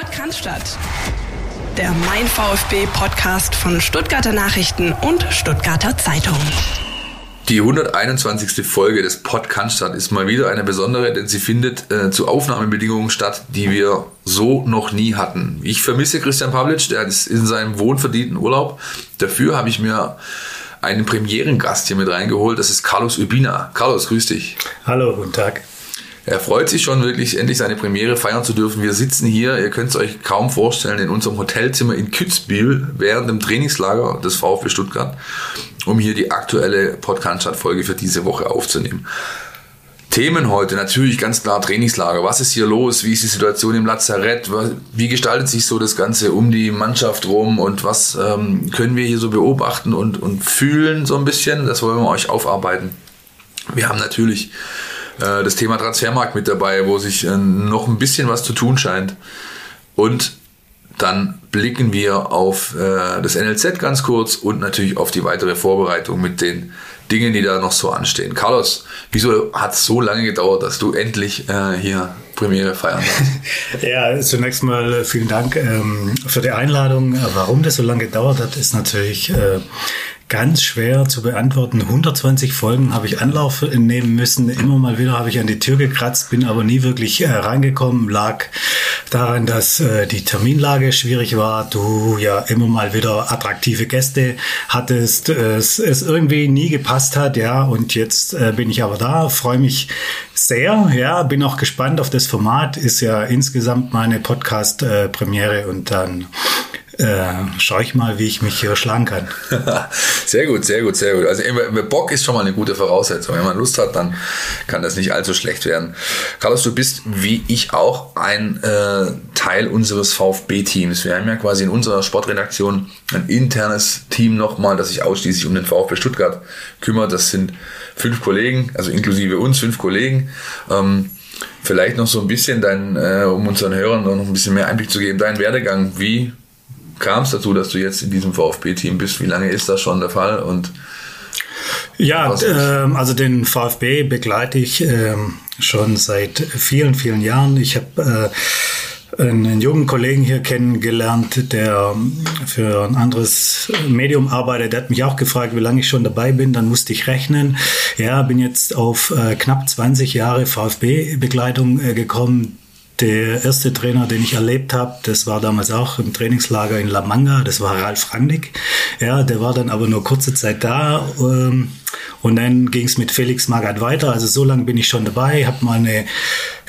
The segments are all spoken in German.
Podcast. Der Mein VfB Podcast von Stuttgarter Nachrichten und Stuttgarter Zeitung. Die 121. Folge des Podcast ist mal wieder eine besondere, denn sie findet äh, zu Aufnahmebedingungen statt, die wir so noch nie hatten. Ich vermisse Christian Pavlic, der ist in seinem wohnverdienten Urlaub. Dafür habe ich mir einen Premierengast hier mit reingeholt. Das ist Carlos Urbina. Carlos, grüß dich. Hallo, guten Tag. Er freut sich schon wirklich, endlich seine Premiere feiern zu dürfen. Wir sitzen hier, ihr könnt es euch kaum vorstellen, in unserem Hotelzimmer in Kützbühel während dem Trainingslager des VfB Stuttgart, um hier die aktuelle Podcast-Folge für diese Woche aufzunehmen. Themen heute natürlich ganz klar Trainingslager. Was ist hier los? Wie ist die Situation im Lazarett? Wie gestaltet sich so das Ganze um die Mannschaft rum? Und was ähm, können wir hier so beobachten und, und fühlen so ein bisschen? Das wollen wir euch aufarbeiten. Wir haben natürlich äh, das Thema Transfermarkt mit dabei, wo sich äh, noch ein bisschen was zu tun scheint. Und dann blicken wir auf äh, das NLZ ganz kurz und natürlich auf die weitere Vorbereitung mit den Dinge, die da noch so anstehen. Carlos, wieso hat es so lange gedauert, dass du endlich äh, hier Premiere feiern darfst? ja, zunächst mal vielen Dank ähm, für die Einladung. Warum das so lange gedauert hat, ist natürlich äh, ganz schwer zu beantworten. 120 Folgen habe ich Anlauf nehmen müssen. Immer mal wieder habe ich an die Tür gekratzt, bin aber nie wirklich äh, reingekommen. Lag daran, dass äh, die Terminlage schwierig war. Du ja immer mal wieder attraktive Gäste hattest. Es, es irgendwie nie gepasst hat. Ja, und jetzt äh, bin ich aber da. Freue mich sehr. Ja, bin auch gespannt auf das Format. Ist ja insgesamt meine Podcast-Premiere und dann äh, schau ich mal, wie ich mich hier schlagen kann. sehr gut, sehr gut, sehr gut. Also Bock ist schon mal eine gute Voraussetzung. Wenn man Lust hat, dann kann das nicht allzu schlecht werden. Carlos, du bist wie ich auch ein äh, Teil unseres VfB-Teams. Wir haben ja quasi in unserer Sportredaktion ein internes Team nochmal, das sich ausschließlich um den VfB Stuttgart kümmert. Das sind fünf Kollegen, also inklusive uns, fünf Kollegen. Ähm, vielleicht noch so ein bisschen dein, äh, um unseren Hörern noch ein bisschen mehr Einblick zu geben, dein Werdegang. Wie kam es dazu, dass du jetzt in diesem VfB-Team bist? Wie lange ist das schon der Fall? Und ja, äh, also den VfB begleite ich äh, schon seit vielen, vielen Jahren. Ich habe äh, einen jungen Kollegen hier kennengelernt, der für ein anderes Medium arbeitet. Der hat mich auch gefragt, wie lange ich schon dabei bin. Dann musste ich rechnen. Ja, bin jetzt auf äh, knapp 20 Jahre VfB-Begleitung äh, gekommen der erste Trainer, den ich erlebt habe, das war damals auch im Trainingslager in La Manga, das war Ralf Rangnick. Ja, der war dann aber nur kurze Zeit da. Ähm, und dann ging es mit Felix Magath weiter. Also so lange bin ich schon dabei, habe mal eine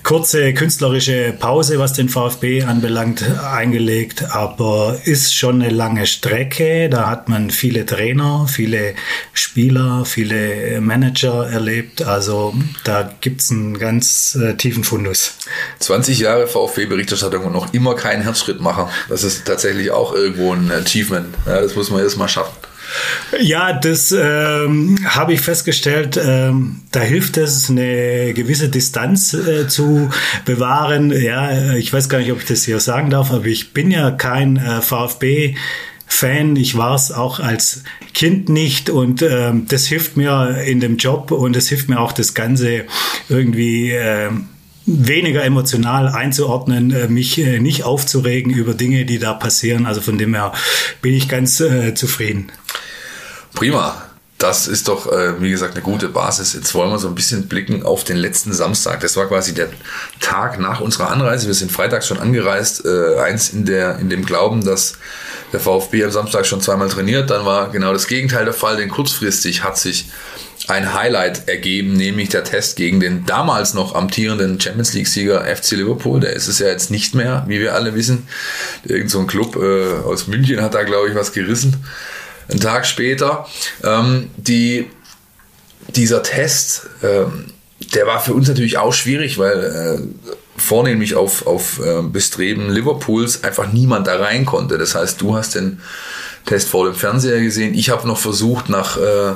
kurze künstlerische Pause, was den VfB anbelangt, eingelegt, aber ist schon eine lange Strecke. Da hat man viele Trainer, viele Spieler, viele Manager erlebt. Also da gibt's einen ganz äh, tiefen Fundus. 20 Jahre VfB-Berichterstattung und noch immer kein Herzschrittmacher. Das ist tatsächlich auch irgendwo ein Achievement. Ja, das muss man erst mal schaffen. Ja, das ähm, habe ich festgestellt. Ähm, da hilft es, eine gewisse Distanz äh, zu bewahren. Ja, ich weiß gar nicht, ob ich das hier sagen darf, aber ich bin ja kein äh, VfB. Fan, ich war es auch als Kind nicht und ähm, das hilft mir in dem Job und es hilft mir auch das Ganze irgendwie äh, weniger emotional einzuordnen, äh, mich äh, nicht aufzuregen über Dinge, die da passieren. Also von dem her bin ich ganz äh, zufrieden. Prima. Das ist doch, äh, wie gesagt, eine gute Basis. Jetzt wollen wir so ein bisschen blicken auf den letzten Samstag. Das war quasi der Tag nach unserer Anreise. Wir sind freitags schon angereist. Äh, eins in, der, in dem Glauben, dass der VfB am Samstag schon zweimal trainiert. Dann war genau das Gegenteil der Fall, denn kurzfristig hat sich ein Highlight ergeben, nämlich der Test gegen den damals noch amtierenden Champions League-Sieger FC Liverpool. Der ist es ja jetzt nicht mehr, wie wir alle wissen. Irgend so ein Club äh, aus München hat da, glaube ich, was gerissen einen Tag später. Ähm, die, dieser Test, ähm, der war für uns natürlich auch schwierig, weil äh, vornehmlich auf, auf äh, Bestreben Liverpools einfach niemand da rein konnte. Das heißt, du hast den Test vor dem Fernseher gesehen. Ich habe noch versucht, nach äh,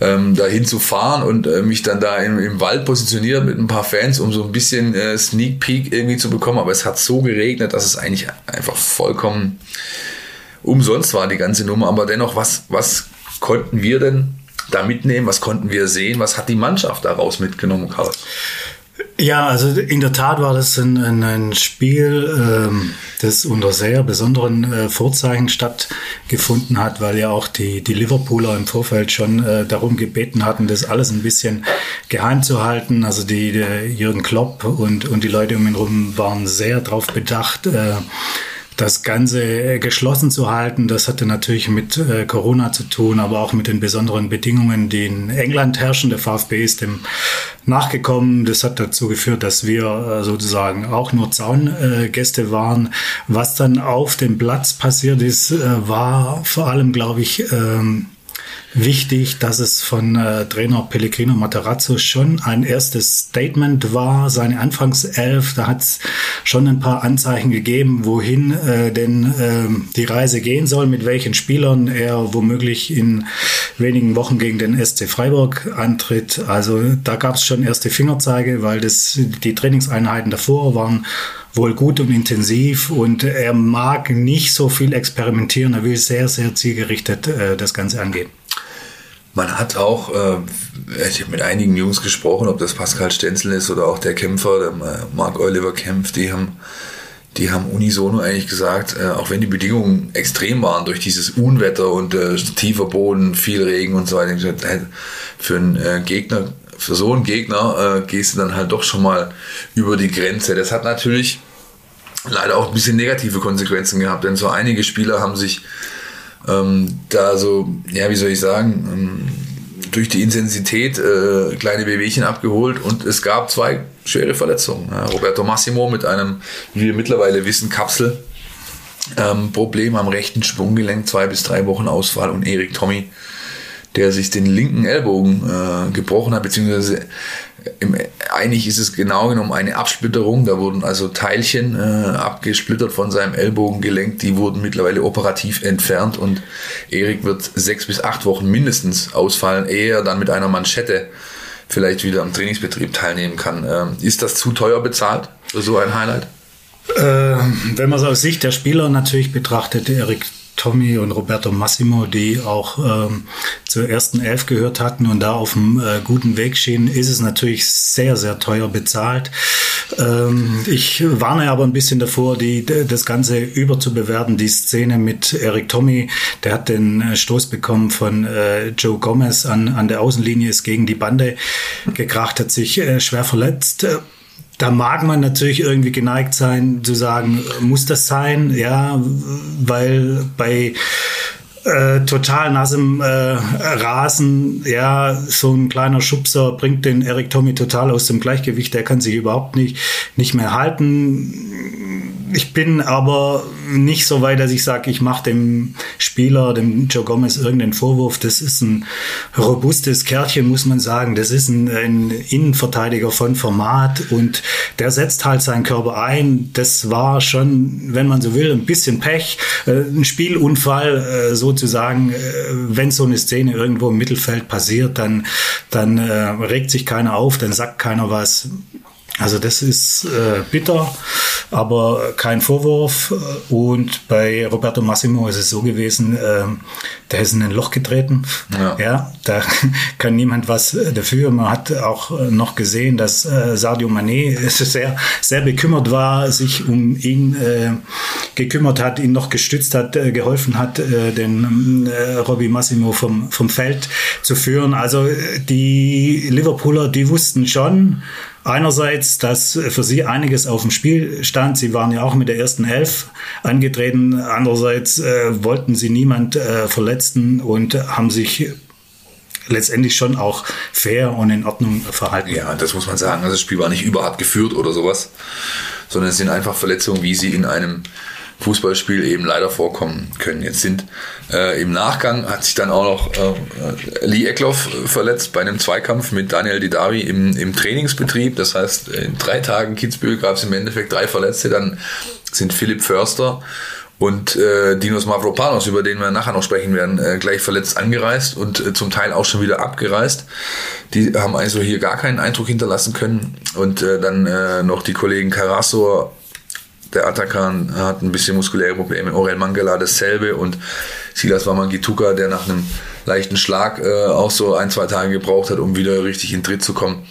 ähm, dahin zu fahren und äh, mich dann da im, im, Wald positioniert mit ein paar Fans, um so ein bisschen äh, Sneak Peek irgendwie zu bekommen. Aber es hat so geregnet, dass es eigentlich einfach vollkommen umsonst war die ganze Nummer, aber dennoch, was, was konnten wir denn da mitnehmen? Was konnten wir sehen? Was hat die Mannschaft daraus mitgenommen, Karl? Ja, also in der Tat war das ein, ein, Spiel, ähm, das unter sehr besonderen äh, Vorzeichen stattgefunden hat, weil ja auch die, die Liverpooler im Vorfeld schon äh, darum gebeten hatten, das alles ein bisschen geheim zu halten. Also die, die Jürgen Klopp und, und die Leute um ihn herum waren sehr darauf bedacht, äh, das Ganze äh, geschlossen zu halten. Das hatte natürlich mit äh, Corona zu tun, aber auch mit den besonderen Bedingungen, die in England herrschen. Der VfB ist dem nachgekommen. Das hat dazu geführt, dass wir äh, sozusagen auch nur Zaungäste waren. Was dann auf dem Platz passiert ist, war vor allem, glaube ich, ähm, wichtig, dass es von äh, Trainer Pellegrino Materazzo schon ein erstes Statement war, seine Anfangself. Da hat es schon ein paar Anzeichen gegeben, wohin äh, denn äh, die Reise gehen soll, mit welchen Spielern er womöglich in wenigen Wochen gegen den SC Freiburg antritt. Also da gab es schon erste Fingerzeige, weil das die Trainingseinheiten davor waren wohl gut und intensiv und er mag nicht so viel experimentieren. Er will sehr, sehr zielgerichtet äh, das Ganze angehen. Man hat auch, äh, ich habe mit einigen Jungs gesprochen, ob das Pascal Stenzel ist oder auch der Kämpfer, der Mark Oliver Kempf, die haben, die haben unisono eigentlich gesagt, äh, auch wenn die Bedingungen extrem waren durch dieses Unwetter und äh, tiefer Boden, viel Regen und so weiter, für einen äh, Gegner, für so einen Gegner äh, gehst du dann halt doch schon mal über die Grenze. Das hat natürlich leider auch ein bisschen negative Konsequenzen gehabt, denn so einige Spieler haben sich ähm, da so, ja, wie soll ich sagen, ähm, durch die Intensität äh, kleine Bewegchen abgeholt und es gab zwei schwere Verletzungen. Ja, Roberto Massimo mit einem, wie wir mittlerweile wissen, Kapsel. Ähm, Problem am rechten Sprunggelenk, zwei bis drei Wochen Ausfall und Erik Tommy, der sich den linken Ellbogen äh, gebrochen hat, beziehungsweise im, eigentlich ist es genau genommen eine Absplitterung. Da wurden also Teilchen äh, abgesplittert von seinem Ellbogengelenk. Die wurden mittlerweile operativ entfernt und Erik wird sechs bis acht Wochen mindestens ausfallen, ehe er dann mit einer Manschette vielleicht wieder am Trainingsbetrieb teilnehmen kann. Ähm, ist das zu teuer bezahlt für so ein Highlight? Äh, wenn man es aus Sicht der Spieler natürlich betrachtet, Erik Tommy und Roberto Massimo, die auch ähm, zur ersten Elf gehört hatten und da auf einem äh, guten Weg schienen, ist es natürlich sehr, sehr teuer bezahlt. Ähm, ich warne aber ein bisschen davor, die, das Ganze überzubewerten. Die Szene mit Eric Tommy, der hat den äh, Stoß bekommen von äh, Joe Gomez an, an der Außenlinie, ist gegen die Bande gekracht, hat sich äh, schwer verletzt da mag man natürlich irgendwie geneigt sein zu sagen, muss das sein? Ja, weil bei äh, total nassem äh, Rasen, ja, so ein kleiner Schubser bringt den Eric Tommy total aus dem Gleichgewicht. Der kann sich überhaupt nicht, nicht mehr halten ich bin aber nicht so weit, dass ich sage, ich mache dem Spieler, dem Joe Gomez, irgendeinen Vorwurf. Das ist ein robustes Kerlchen, muss man sagen. Das ist ein, ein Innenverteidiger von Format und der setzt halt seinen Körper ein. Das war schon, wenn man so will, ein bisschen Pech, äh, ein Spielunfall äh, sozusagen. Äh, wenn so eine Szene irgendwo im Mittelfeld passiert, dann, dann regt sich keiner auf, dann sagt keiner was. Also das ist äh, bitter, aber kein Vorwurf. Und bei Roberto Massimo ist es so gewesen, äh, der ist in ein Loch getreten. Ja. ja. da kann niemand was dafür. Man hat auch noch gesehen, dass äh, Sadio Mané sehr, sehr bekümmert war, sich um ihn äh, gekümmert hat, ihn noch gestützt hat, äh, geholfen hat, äh, den äh, Robbie Massimo vom, vom Feld zu führen. Also die Liverpooler, die wussten schon, Einerseits, dass für sie einiges auf dem Spiel stand. Sie waren ja auch mit der ersten Elf angetreten. Andererseits äh, wollten sie niemand äh, verletzen und haben sich letztendlich schon auch fair und in Ordnung verhalten. Ja, das muss man sagen. Also das Spiel war nicht überhart geführt oder sowas, sondern es sind einfach Verletzungen, wie sie in einem Fußballspiel eben leider vorkommen können. Jetzt sind äh, im Nachgang hat sich dann auch noch äh, Lee Eckloff verletzt bei einem Zweikampf mit Daniel Didavi im, im Trainingsbetrieb. Das heißt, in drei Tagen Kitzbühel gab es im Endeffekt drei Verletzte. Dann sind Philipp Förster und äh, Dinos Mavropanos, über den wir nachher noch sprechen werden, äh, gleich verletzt angereist und äh, zum Teil auch schon wieder abgereist. Die haben also hier gar keinen Eindruck hinterlassen können. Und äh, dann äh, noch die Kollegen Carrasso, der Atakan hat ein bisschen muskuläre Probleme. Orel Mangala dasselbe und Silas Wamangituka, der nach einem leichten Schlag äh, auch so ein, zwei Tage gebraucht hat, um wieder richtig in Tritt zu kommen.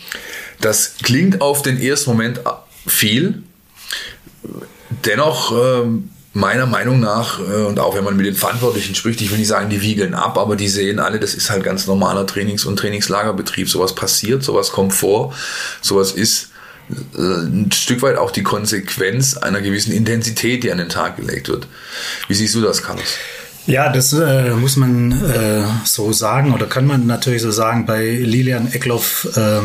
Das klingt auf den ersten Moment viel. Dennoch, ähm, meiner Meinung nach, äh, und auch wenn man mit den Verantwortlichen spricht, ich will nicht sagen, die wiegeln ab, aber die sehen alle, das ist halt ganz normaler Trainings- und Trainingslagerbetrieb. Sowas passiert, sowas kommt vor, sowas ist äh, ein Stück weit auch die Konsequenz einer gewissen Intensität, die an den Tag gelegt wird. Wie siehst du das, Carlos? Ja, das äh, muss man äh, so sagen oder kann man natürlich so sagen. Bei Lilian Eckloff äh,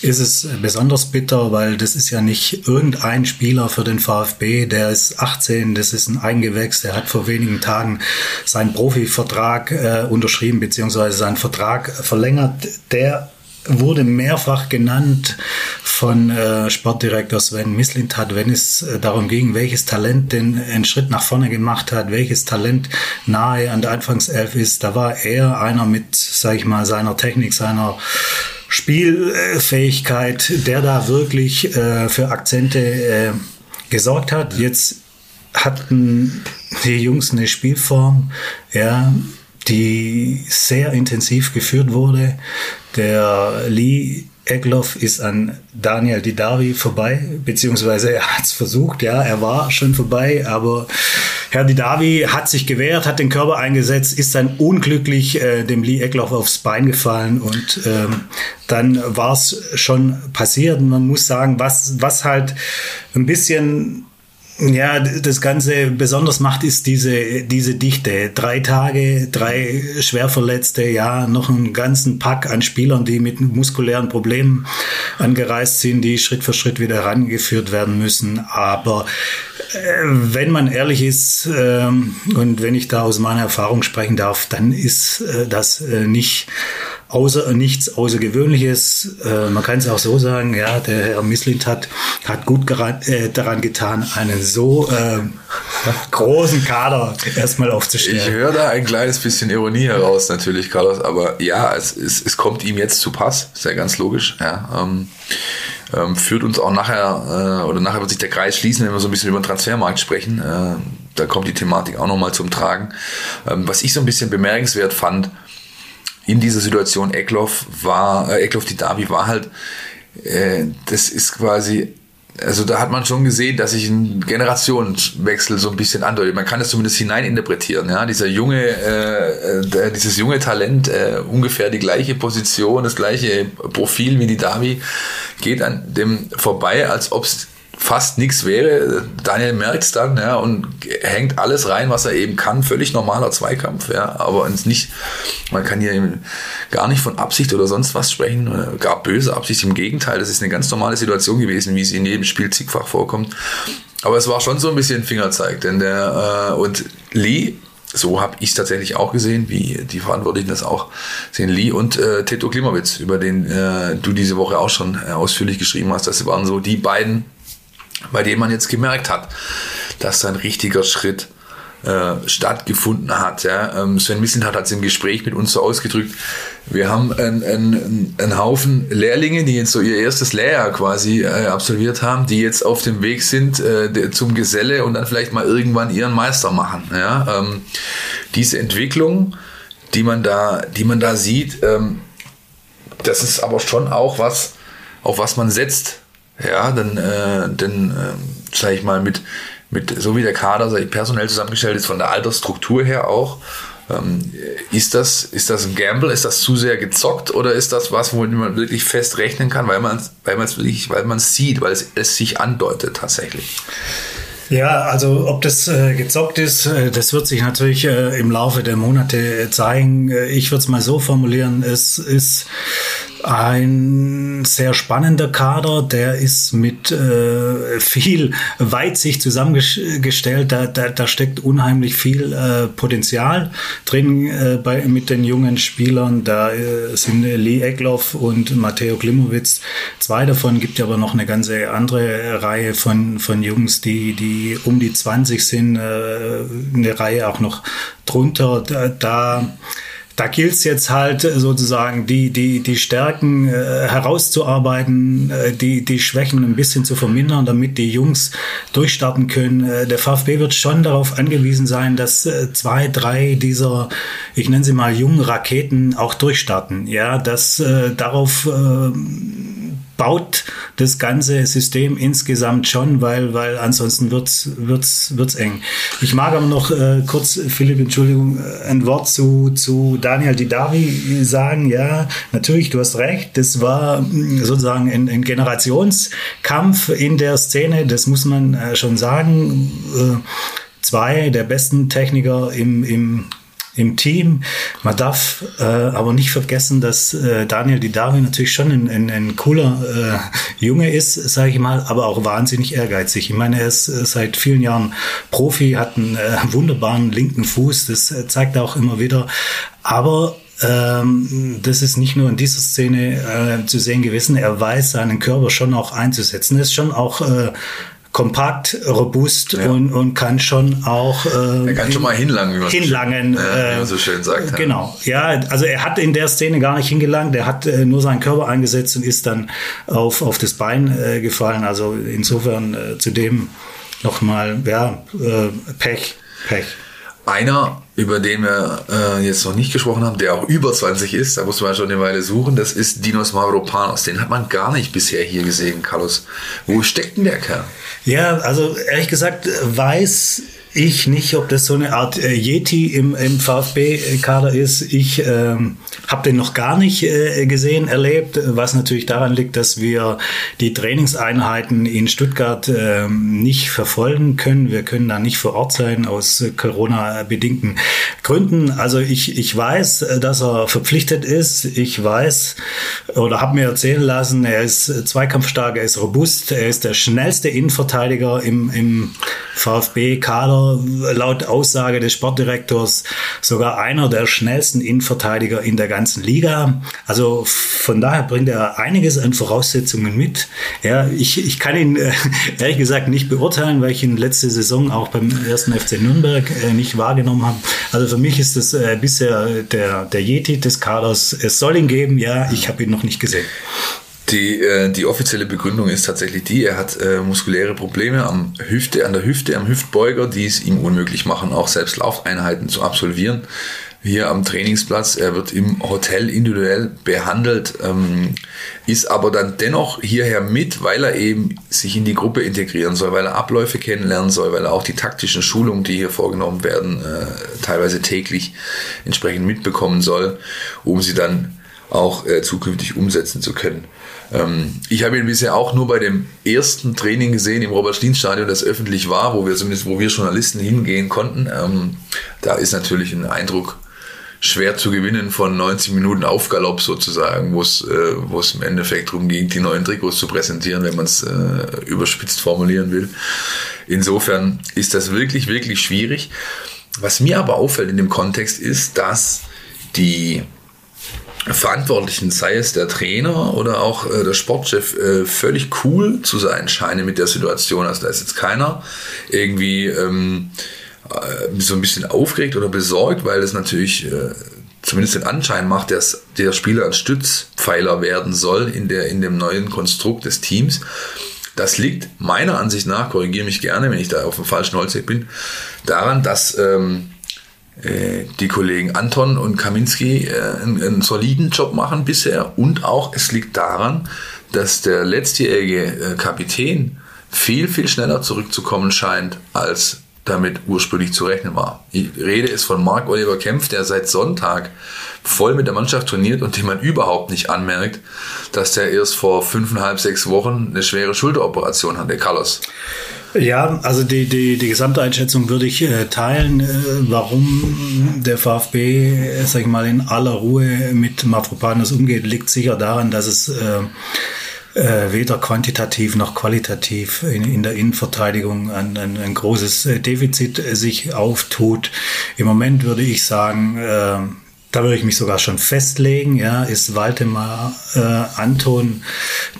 ist es besonders bitter, weil das ist ja nicht irgendein Spieler für den VfB, der ist 18, das ist ein Eingewächs, der hat vor wenigen Tagen seinen Profivertrag äh, unterschrieben, beziehungsweise seinen Vertrag verlängert. Der wurde mehrfach genannt von äh, Sportdirektor Sven Mislintat, wenn es äh, darum ging, welches Talent den einen Schritt nach vorne gemacht hat, welches Talent nahe an der Anfangself ist. Da war er einer mit, sag ich mal, seiner Technik, seiner Spielfähigkeit, der da wirklich äh, für Akzente äh, gesorgt hat. Jetzt hatten die Jungs eine Spielform, ja, die sehr intensiv geführt wurde. Der Lee Egloff ist an Daniel Didavi vorbei, beziehungsweise er hat es versucht, ja, er war schon vorbei, aber Herr Didavi hat sich gewehrt, hat den Körper eingesetzt, ist dann unglücklich äh, dem Lee Egloff aufs Bein gefallen und ähm, dann war es schon passiert. Und man muss sagen, was, was halt ein bisschen ja, das Ganze besonders macht, ist diese, diese Dichte. Drei Tage, drei Schwerverletzte, ja, noch einen ganzen Pack an Spielern, die mit muskulären Problemen angereist sind, die Schritt für Schritt wieder herangeführt werden müssen. Aber äh, wenn man ehrlich ist äh, und wenn ich da aus meiner Erfahrung sprechen darf, dann ist äh, das äh, nicht außer, nichts Außergewöhnliches. Äh, man kann es auch so sagen, ja, der Herr Mislint hat, hat gut äh, daran getan, einen so äh, großen Kader erstmal aufzustellen. Ich höre da ein kleines bisschen Ironie heraus, natürlich, Carlos, aber ja, es, es, es kommt ihm jetzt zu Pass, ist ja ganz logisch, ja. Ähm, ähm, führt uns auch nachher, äh, oder nachher wird sich der Kreis schließen, wenn wir so ein bisschen über den Transfermarkt sprechen. Äh, da kommt die Thematik auch nochmal zum Tragen. Ähm, was ich so ein bisschen bemerkenswert fand, in dieser Situation Eckloff war, äh, Eckloff die Derby war halt, äh, das ist quasi, also da hat man schon gesehen, dass sich ein Generationswechsel so ein bisschen andeutet. Man kann es zumindest hineininterpretieren. Ja, dieser junge, äh, äh, dieses junge Talent, äh, ungefähr die gleiche Position, das gleiche Profil wie die Derby, geht an dem vorbei, als ob es fast nichts wäre. Daniel merkt es dann ja, und hängt alles rein, was er eben kann. Völlig normaler Zweikampf, ja, aber nicht, man kann hier gar nicht von Absicht oder sonst was sprechen, gar böse Absicht. Im Gegenteil, das ist eine ganz normale Situation gewesen, wie sie in jedem Spiel zigfach vorkommt. Aber es war schon so ein bisschen Fingerzeig, denn der äh, und Lee so habe ich es tatsächlich auch gesehen, wie die Verantwortlichen das auch sehen. Lee und äh, Teto Klimowitz, über den äh, du diese Woche auch schon äh, ausführlich geschrieben hast. Das waren so die beiden bei dem man jetzt gemerkt hat, dass ein richtiger Schritt äh, stattgefunden hat. Ja. Ähm, Sven Misseln hat es im Gespräch mit uns so ausgedrückt, wir haben einen, einen, einen Haufen Lehrlinge, die jetzt so ihr erstes Lehrjahr quasi äh, absolviert haben, die jetzt auf dem Weg sind äh, zum Geselle und dann vielleicht mal irgendwann ihren Meister machen. Ja. Ähm, diese Entwicklung, die man da, die man da sieht, ähm, das ist aber schon auch was, auf was man setzt ja, dann, äh, dann äh, sage ich mal, mit, mit so wie der Kader ich, personell zusammengestellt ist, von der Altersstruktur her auch, ähm, ist, das, ist das ein Gamble? Ist das zu sehr gezockt oder ist das was, womit man wirklich fest rechnen kann, weil man es weil wirklich, weil man sieht, weil es, es sich andeutet tatsächlich? Ja, also ob das äh, gezockt ist, äh, das wird sich natürlich äh, im Laufe der Monate zeigen. Äh, ich würde es mal so formulieren, es ist ein sehr spannender Kader, der ist mit äh, viel Weitsicht zusammengestellt. Da, da, da steckt unheimlich viel äh, Potenzial drin äh, bei, mit den jungen Spielern. Da äh, sind Lee Egloff und Matteo Klimowitz. Zwei davon gibt aber noch eine ganze andere Reihe von, von Jungs, die, die um die 20 sind. Äh, eine Reihe auch noch drunter. Da, da da gilt es jetzt halt sozusagen, die, die, die Stärken äh, herauszuarbeiten, äh, die, die Schwächen ein bisschen zu vermindern, damit die Jungs durchstarten können. Äh, der VfB wird schon darauf angewiesen sein, dass äh, zwei, drei dieser, ich nenne sie mal jungen Raketen auch durchstarten. Ja, dass äh, darauf äh, baut das ganze System insgesamt schon, weil, weil ansonsten wird's, wird's, wird's eng. Ich mag aber noch äh, kurz, Philipp, Entschuldigung, äh, ein Wort zu, zu Daniel Didavi sagen. Ja, natürlich, du hast recht. Das war mm, sozusagen ein, ein Generationskampf in der Szene. Das muss man äh, schon sagen. Äh, zwei der besten Techniker im, im im Team. Man darf äh, aber nicht vergessen, dass äh, Daniel Didavi natürlich schon ein, ein, ein cooler äh, Junge ist, sage ich mal, aber auch wahnsinnig ehrgeizig. Ich meine, er ist äh, seit vielen Jahren Profi, hat einen äh, wunderbaren linken Fuß, das äh, zeigt er auch immer wieder. Aber ähm, das ist nicht nur in dieser Szene äh, zu sehen gewesen. Er weiß seinen Körper schon auch einzusetzen. Er ist schon auch äh, kompakt, robust ja. und, und kann schon auch. Äh, er kann schon mal hinlangen, wie man, hinlangen, so, schön, äh, wie man so schön sagt. Genau, ja, also er hat in der Szene gar nicht hingelangt, er hat äh, nur seinen Körper eingesetzt und ist dann auf, auf das Bein äh, gefallen. Also insofern äh, zudem nochmal, ja, äh, Pech, Pech. Einer, über den wir äh, jetzt noch nicht gesprochen haben, der auch über 20 ist, da muss man schon eine Weile suchen, das ist Dinos Mavropanos. Den hat man gar nicht bisher hier gesehen, Carlos. Wo steckt denn der Kerl? Ja, also ehrlich gesagt weiß ich nicht, ob das so eine Art äh, Yeti im, im VfB-Kader ist. Ich ähm, habe den noch gar nicht äh, gesehen, erlebt, was natürlich daran liegt, dass wir die Trainingseinheiten in Stuttgart äh, nicht verfolgen können. Wir können da nicht vor Ort sein aus Corona-bedingten Gründen. Also ich, ich weiß, dass er verpflichtet ist. Ich weiß oder habe mir erzählen lassen, er ist zweikampfstark, er ist robust, er ist der schnellste Innenverteidiger im, im VfB-Kader laut Aussage des Sportdirektors sogar einer der schnellsten Innenverteidiger in der ganzen Liga. Also von daher bringt er einiges an Voraussetzungen mit. Ja, ich, ich kann ihn äh, ehrlich gesagt nicht beurteilen, weil ich ihn letzte Saison auch beim ersten FC Nürnberg äh, nicht wahrgenommen habe. Also für mich ist das äh, bisher der, der Yeti des Kaders. Es soll ihn geben, ja, ich habe ihn noch nicht gesehen. Die, äh, die offizielle Begründung ist tatsächlich die, er hat äh, muskuläre Probleme am Hüfte, an der Hüfte, am Hüftbeuger, die es ihm unmöglich machen, auch selbst Laufeinheiten zu absolvieren. Hier am Trainingsplatz, er wird im Hotel individuell behandelt, ähm, ist aber dann dennoch hierher mit, weil er eben sich in die Gruppe integrieren soll, weil er Abläufe kennenlernen soll, weil er auch die taktischen Schulungen, die hier vorgenommen werden, äh, teilweise täglich entsprechend mitbekommen soll, um sie dann auch äh, zukünftig umsetzen zu können. Ähm, ich habe ihn bisher auch nur bei dem ersten Training gesehen im Robert-Stien-Stadion, das öffentlich war, wo wir zumindest, wo wir Journalisten hingehen konnten. Ähm, da ist natürlich ein Eindruck schwer zu gewinnen von 90 Minuten Aufgalopp sozusagen, wo es, äh, wo es im Endeffekt darum ging, die neuen Trikots zu präsentieren, wenn man es äh, überspitzt formulieren will. Insofern ist das wirklich, wirklich schwierig. Was mir aber auffällt in dem Kontext ist, dass die Verantwortlichen, sei es der Trainer oder auch äh, der Sportchef, äh, völlig cool zu sein scheinen mit der Situation. Also da ist jetzt keiner irgendwie ähm, äh, so ein bisschen aufgeregt oder besorgt, weil es natürlich äh, zumindest den Anschein macht, dass der Spieler ein Stützpfeiler werden soll in, der, in dem neuen Konstrukt des Teams. Das liegt meiner Ansicht nach, korrigiere mich gerne, wenn ich da auf dem falschen Holzweg bin, daran, dass ähm, äh, die Kollegen Anton und Kaminski äh, einen, einen, soliden Job machen bisher. Und auch es liegt daran, dass der letztjährige äh, Kapitän viel, viel schneller zurückzukommen scheint, als damit ursprünglich zu rechnen war. Die Rede ist von Marc Oliver Kempf, der seit Sonntag voll mit der Mannschaft trainiert und dem man überhaupt nicht anmerkt, dass der erst vor fünfeinhalb, sechs Wochen eine schwere Schulteroperation hatte, Carlos. Ja, also die, die, die gesamte Einschätzung würde ich äh, teilen, äh, warum der VfB, sag ich mal, in aller Ruhe mit Mavropanos umgeht, liegt sicher daran, dass es äh, weder quantitativ noch qualitativ in, in der Innenverteidigung ein, ein, ein, großes äh, Defizit äh, sich auftut. Im Moment würde ich sagen, äh, da würde ich mich sogar schon festlegen, ja, ist Waldemar äh, Anton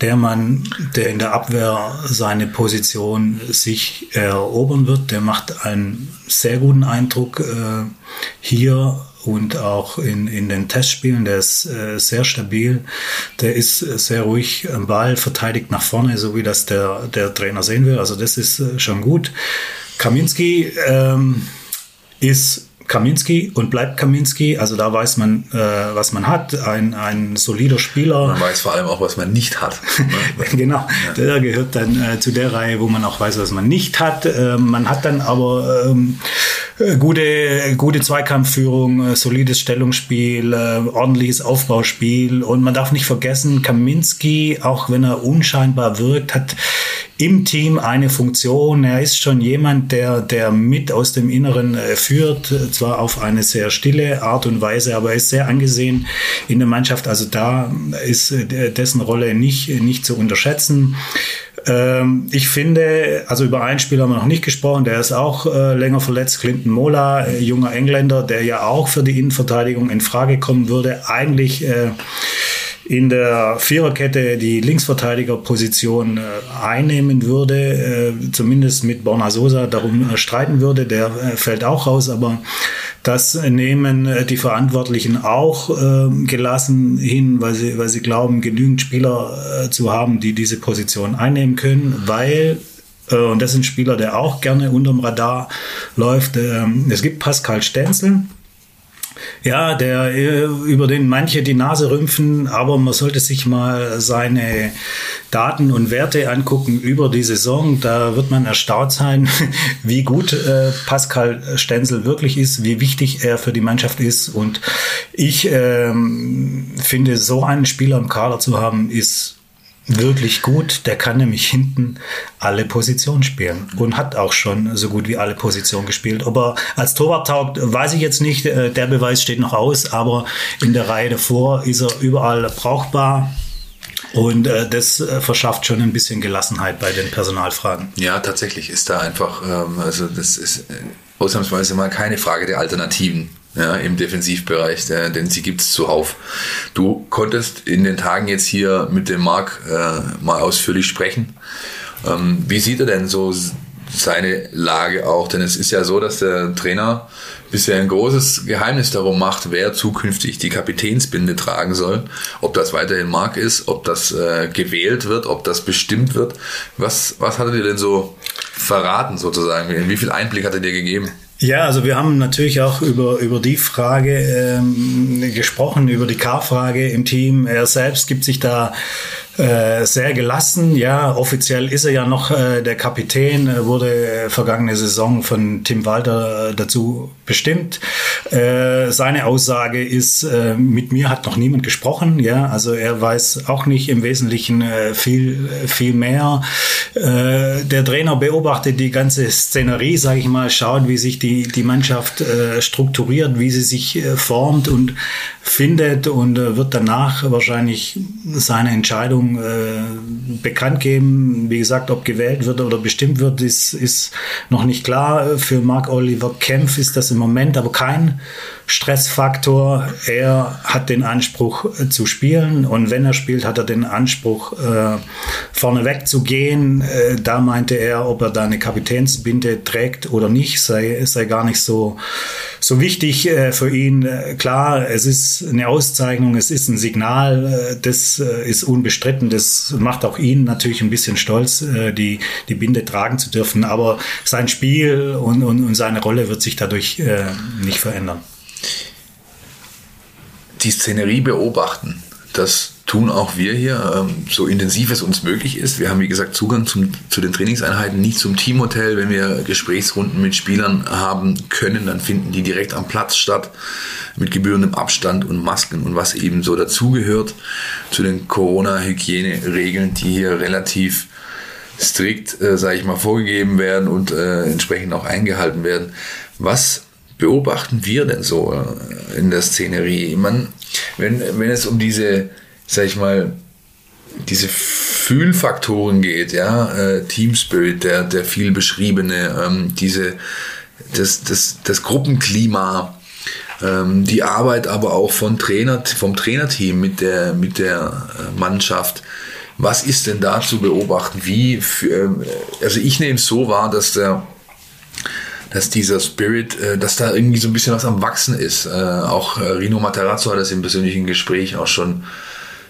der Mann, der in der Abwehr seine Position sich erobern wird. Der macht einen sehr guten Eindruck äh, hier und auch in, in den Testspielen. Der ist äh, sehr stabil, der ist sehr ruhig am Ball, verteidigt nach vorne, so wie das der, der Trainer sehen will. Also das ist äh, schon gut. Kaminski ähm, ist Kaminski und bleibt Kaminski. Also da weiß man, äh, was man hat. Ein, ein solider Spieler. Man weiß vor allem auch, was man nicht hat. Ne? genau, ja. der gehört dann äh, zu der Reihe, wo man auch weiß, was man nicht hat. Äh, man hat dann aber ähm, äh, gute, gute Zweikampfführung, äh, solides Stellungsspiel, äh, ordentliches Aufbauspiel. Und man darf nicht vergessen, Kaminski, auch wenn er unscheinbar wirkt, hat im Team eine Funktion. Er ist schon jemand, der, der mit aus dem Inneren äh, führt, zwar auf eine sehr stille Art und Weise, aber er ist sehr angesehen in der Mannschaft. Also da ist äh, dessen Rolle nicht, nicht zu unterschätzen. Ähm, ich finde, also über einen Spieler haben wir noch nicht gesprochen, der ist auch äh, länger verletzt, Clinton Mola, junger Engländer, der ja auch für die Innenverteidigung in Frage kommen würde. Eigentlich in der Viererkette die Linksverteidigerposition äh, einnehmen würde, äh, zumindest mit Borna Sosa darum äh, streiten würde, der fällt auch raus, aber das nehmen die Verantwortlichen auch gelassen hin, weil sie, weil sie glauben, genügend Spieler zu haben, die diese Position einnehmen können, weil und das ist ein Spieler, der auch gerne unterm Radar läuft. Ähm, es gibt Pascal Stenzel, ja, der, äh, über den manche die Nase rümpfen, aber man sollte sich mal seine Daten und Werte angucken über die Saison. Da wird man erstaunt sein, wie gut äh, Pascal Stenzel wirklich ist, wie wichtig er für die Mannschaft ist. Und ich ähm, finde, so einen Spieler im Kader zu haben, ist wirklich gut. Der kann nämlich hinten alle Positionen spielen und hat auch schon so gut wie alle Positionen gespielt. Ob er als Torwart taugt, weiß ich jetzt nicht. Äh, der Beweis steht noch aus, aber in der Reihe davor ist er überall brauchbar. Und äh, das äh, verschafft schon ein bisschen Gelassenheit bei den Personalfragen. Ja, tatsächlich ist da einfach, ähm, also das ist äh, ausnahmsweise mal keine Frage der Alternativen ja, im Defensivbereich, denn sie gibt es zuhauf. Du konntest in den Tagen jetzt hier mit dem Marc äh, mal ausführlich sprechen. Ähm, wie sieht er denn so seine Lage auch? Denn es ist ja so, dass der Trainer bisher ein großes Geheimnis darum macht, wer zukünftig die Kapitänsbinde tragen soll. Ob das weiterhin Marc ist, ob das äh, gewählt wird, ob das bestimmt wird. Was, was hat er dir denn so verraten sozusagen? Wie viel Einblick hat er dir gegeben? Ja, also wir haben natürlich auch über, über die Frage ähm, gesprochen, über die K-Frage im Team. Er selbst gibt sich da äh, sehr gelassen. Ja, offiziell ist er ja noch äh, der Kapitän, wurde äh, vergangene Saison von Tim Walter äh, dazu bestimmt. Äh, seine Aussage ist, mit mir hat noch niemand gesprochen. Ja, also er weiß auch nicht im Wesentlichen viel, viel mehr. der Trainer beobachtet die ganze Szenerie, sage ich mal, schaut, wie sich die, die Mannschaft strukturiert, wie sie sich formt und findet und wird danach wahrscheinlich seine Entscheidung Regierung äh, bekannt geben. Wie gesagt, ob gewählt wird oder bestimmt wird, ist, ist noch nicht klar. Für Mark Oliver Kempf ist das im Moment aber kein Stressfaktor. Er hat den Anspruch äh, zu spielen und wenn er spielt, hat er den Anspruch äh, vorneweg zu gehen. Äh, da meinte er, ob er da eine Kapitänsbinde trägt oder nicht, sei, sei gar nicht so, so wichtig äh, für ihn. Äh, klar, es ist eine Auszeichnung, es ist ein Signal, äh, das ist unbestritten. Das macht auch ihn natürlich ein bisschen stolz, die, die Binde tragen zu dürfen. Aber sein Spiel und, und, und seine Rolle wird sich dadurch nicht verändern die Szenerie beobachten. Das tun auch wir hier, ähm, so intensiv es uns möglich ist. Wir haben, wie gesagt, Zugang zum, zu den Trainingseinheiten, nicht zum Teamhotel. Wenn wir Gesprächsrunden mit Spielern haben können, dann finden die direkt am Platz statt, mit gebührendem Abstand und Masken und was eben so dazugehört zu den Corona-Hygieneregeln, die hier relativ strikt, äh, sage ich mal, vorgegeben werden und äh, entsprechend auch eingehalten werden. Was beobachten wir denn so äh, in der Szenerie? Man, wenn, wenn es um diese, sag ich mal, diese Fühlfaktoren geht, ja, äh, Team Spirit, der, der viel beschriebene, ähm, diese, das, das, das Gruppenklima, ähm, die Arbeit aber auch von Trainer, vom Trainerteam mit der, mit der äh, Mannschaft. Was ist denn da zu beobachten? Wie, für, ähm, also ich nehme es so wahr, dass der, dass dieser Spirit, äh, dass da irgendwie so ein bisschen was am Wachsen ist. Äh, auch äh, Rino Materazzo hat das im persönlichen Gespräch auch schon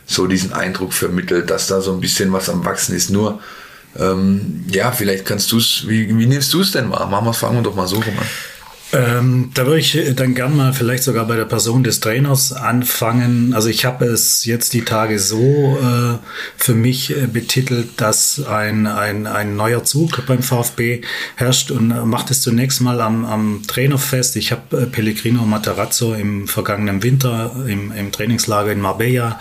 so diesen Eindruck vermittelt, dass da so ein bisschen was am Wachsen ist. Nur, ähm, ja, vielleicht kannst du es, wie, wie nimmst du es denn wahr? Machen wir fangen wir doch mal so rum an. Ähm, da würde ich dann gern mal vielleicht sogar bei der Person des Trainers anfangen. Also ich habe es jetzt die Tage so äh, für mich äh, betitelt, dass ein, ein, ein neuer Zug beim VfB herrscht und äh, macht es zunächst mal am, am Trainer fest. Ich habe äh, Pellegrino Matarazzo im vergangenen Winter im, im Trainingslager in Marbella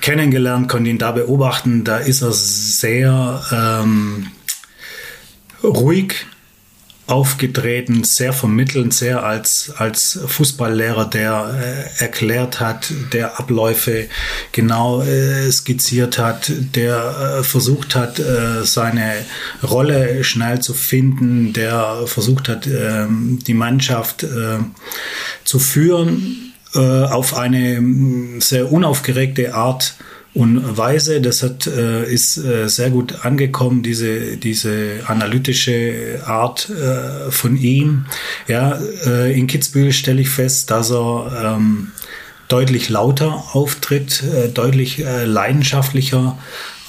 kennengelernt, konnte ihn da beobachten. Da ist er sehr ähm, ruhig aufgetreten, sehr vermittelnd, sehr als, als Fußballlehrer, der äh, erklärt hat, der Abläufe genau äh, skizziert hat, der äh, versucht hat, äh, seine Rolle schnell zu finden, der versucht hat, ähm, die Mannschaft äh, zu führen äh, auf eine sehr unaufgeregte Art und Weise. Das hat, äh, ist äh, sehr gut angekommen, diese, diese analytische Art äh, von ihm. Ja, äh, in Kitzbühel stelle ich fest, dass er ähm, deutlich lauter auftritt, äh, deutlich äh, leidenschaftlicher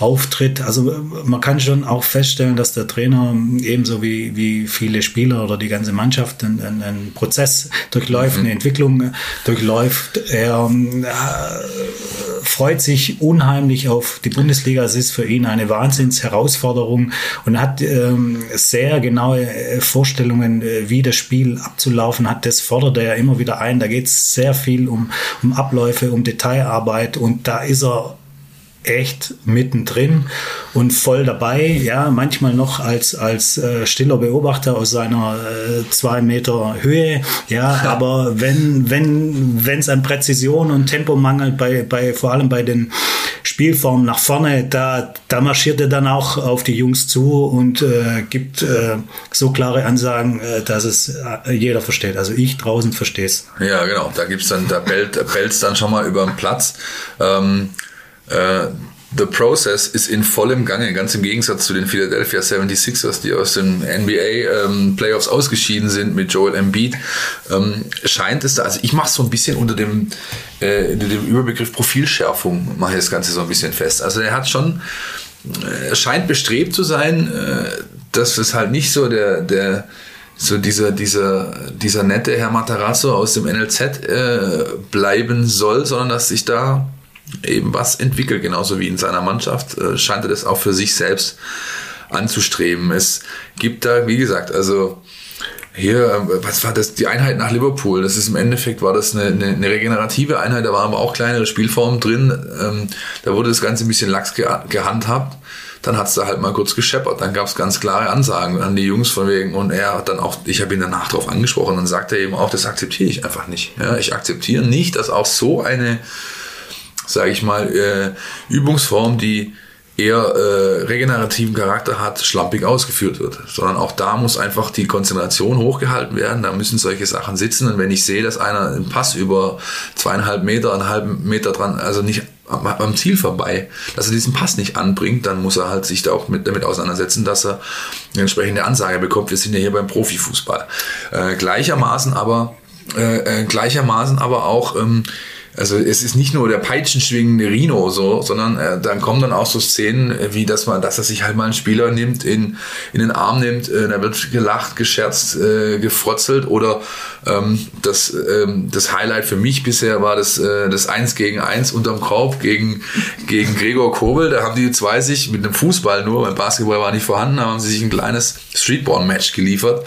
auftritt. Also man kann schon auch feststellen, dass der Trainer ebenso wie, wie viele Spieler oder die ganze Mannschaft einen, einen Prozess durchläuft, mhm. eine Entwicklung durchläuft. Er äh, freut sich unheimlich auf die Bundesliga. Es ist für ihn eine Wahnsinnsherausforderung und hat ähm, sehr genaue äh, Vorstellungen, äh, wie das Spiel abzulaufen hat. Das fordert er immer wieder ein. Da geht es sehr viel um, um Abläufe, um Detailarbeit und da ist er echt mittendrin und voll dabei. Ja, manchmal noch als, als äh, stiller Beobachter aus seiner äh, zwei Meter Höhe. Ja, aber wenn, wenn, wenn es an Präzision und Tempo mangelt, bei, bei, vor allem bei den Spielformen nach vorne, da, da marschiert er dann auch auf die Jungs zu und äh, gibt äh, so klare Ansagen, äh, dass es äh, jeder versteht. Also ich draußen verstehe es. Ja, genau. Da gibt's dann, da bellt, bellt dann schon mal über den Platz. Ähm äh, The Process ist in vollem Gange, ganz im Gegensatz zu den Philadelphia 76ers, die aus den NBA ähm, Playoffs ausgeschieden sind mit Joel Embiid. Ähm, scheint es da, also ich mache so ein bisschen unter dem, äh, unter dem Überbegriff Profilschärfung, mache ich das Ganze so ein bisschen fest. Also er hat schon, äh, scheint bestrebt zu sein, äh, dass es halt nicht so der, der so dieser, dieser, dieser nette Herr Matarazzo aus dem NLZ äh, bleiben soll, sondern dass sich da eben was entwickelt, genauso wie in seiner Mannschaft, äh, scheint er das auch für sich selbst anzustreben. Es gibt da, wie gesagt, also hier, äh, was war das, die Einheit nach Liverpool, das ist im Endeffekt, war das eine, eine, eine regenerative Einheit, da waren aber auch kleinere Spielformen drin, ähm, da wurde das Ganze ein bisschen lax ge gehandhabt, dann hat's da halt mal kurz gescheppert, dann gab's ganz klare Ansagen an die Jungs von wegen, und er hat dann auch, ich habe ihn danach darauf angesprochen, dann sagt er eben auch, das akzeptiere ich einfach nicht. Ja, ich akzeptiere nicht, dass auch so eine sage ich mal, äh, Übungsform, die eher äh, regenerativen Charakter hat, schlampig ausgeführt wird. Sondern auch da muss einfach die Konzentration hochgehalten werden. Da müssen solche Sachen sitzen. Und wenn ich sehe, dass einer einen Pass über zweieinhalb Meter, einen halben Meter dran, also nicht am Ziel vorbei, dass er diesen Pass nicht anbringt, dann muss er halt sich da auch mit, damit auseinandersetzen, dass er eine entsprechende Ansage bekommt. Wir sind ja hier beim Profifußball. Äh, gleichermaßen aber äh, äh, gleichermaßen aber auch ähm, also es ist nicht nur der peitschenschwingende Rino so, sondern äh, dann kommen dann auch so Szenen, äh, wie dass man, dass er sich halt mal einen Spieler nimmt, in, in den Arm nimmt, äh, da wird gelacht, gescherzt, äh, gefrotzelt oder ähm, das, ähm, das Highlight für mich bisher war das, äh, das 1 gegen 1 unterm Korb gegen, gegen Gregor Kobel. Da haben die zwei sich mit einem Fußball nur, beim Basketball war nicht vorhanden, da haben sie sich ein kleines Streetball-Match geliefert.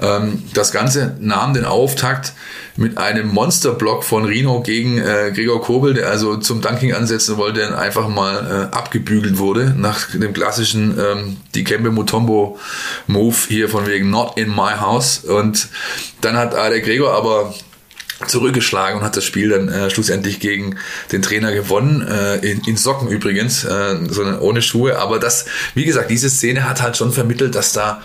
Ähm, das Ganze nahm den Auftakt mit einem Monsterblock von Rino gegen äh, Gregor Kobel, der also zum Dunking ansetzen wollte, der einfach mal äh, abgebügelt wurde nach dem klassischen ähm, Dikembe Mutombo Move hier von wegen Not in my house. Und dann hat äh, der Gregor aber zurückgeschlagen und hat das Spiel dann äh, schlussendlich gegen den Trainer gewonnen, äh, in, in Socken übrigens, äh, sondern ohne Schuhe. Aber das, wie gesagt, diese Szene hat halt schon vermittelt, dass da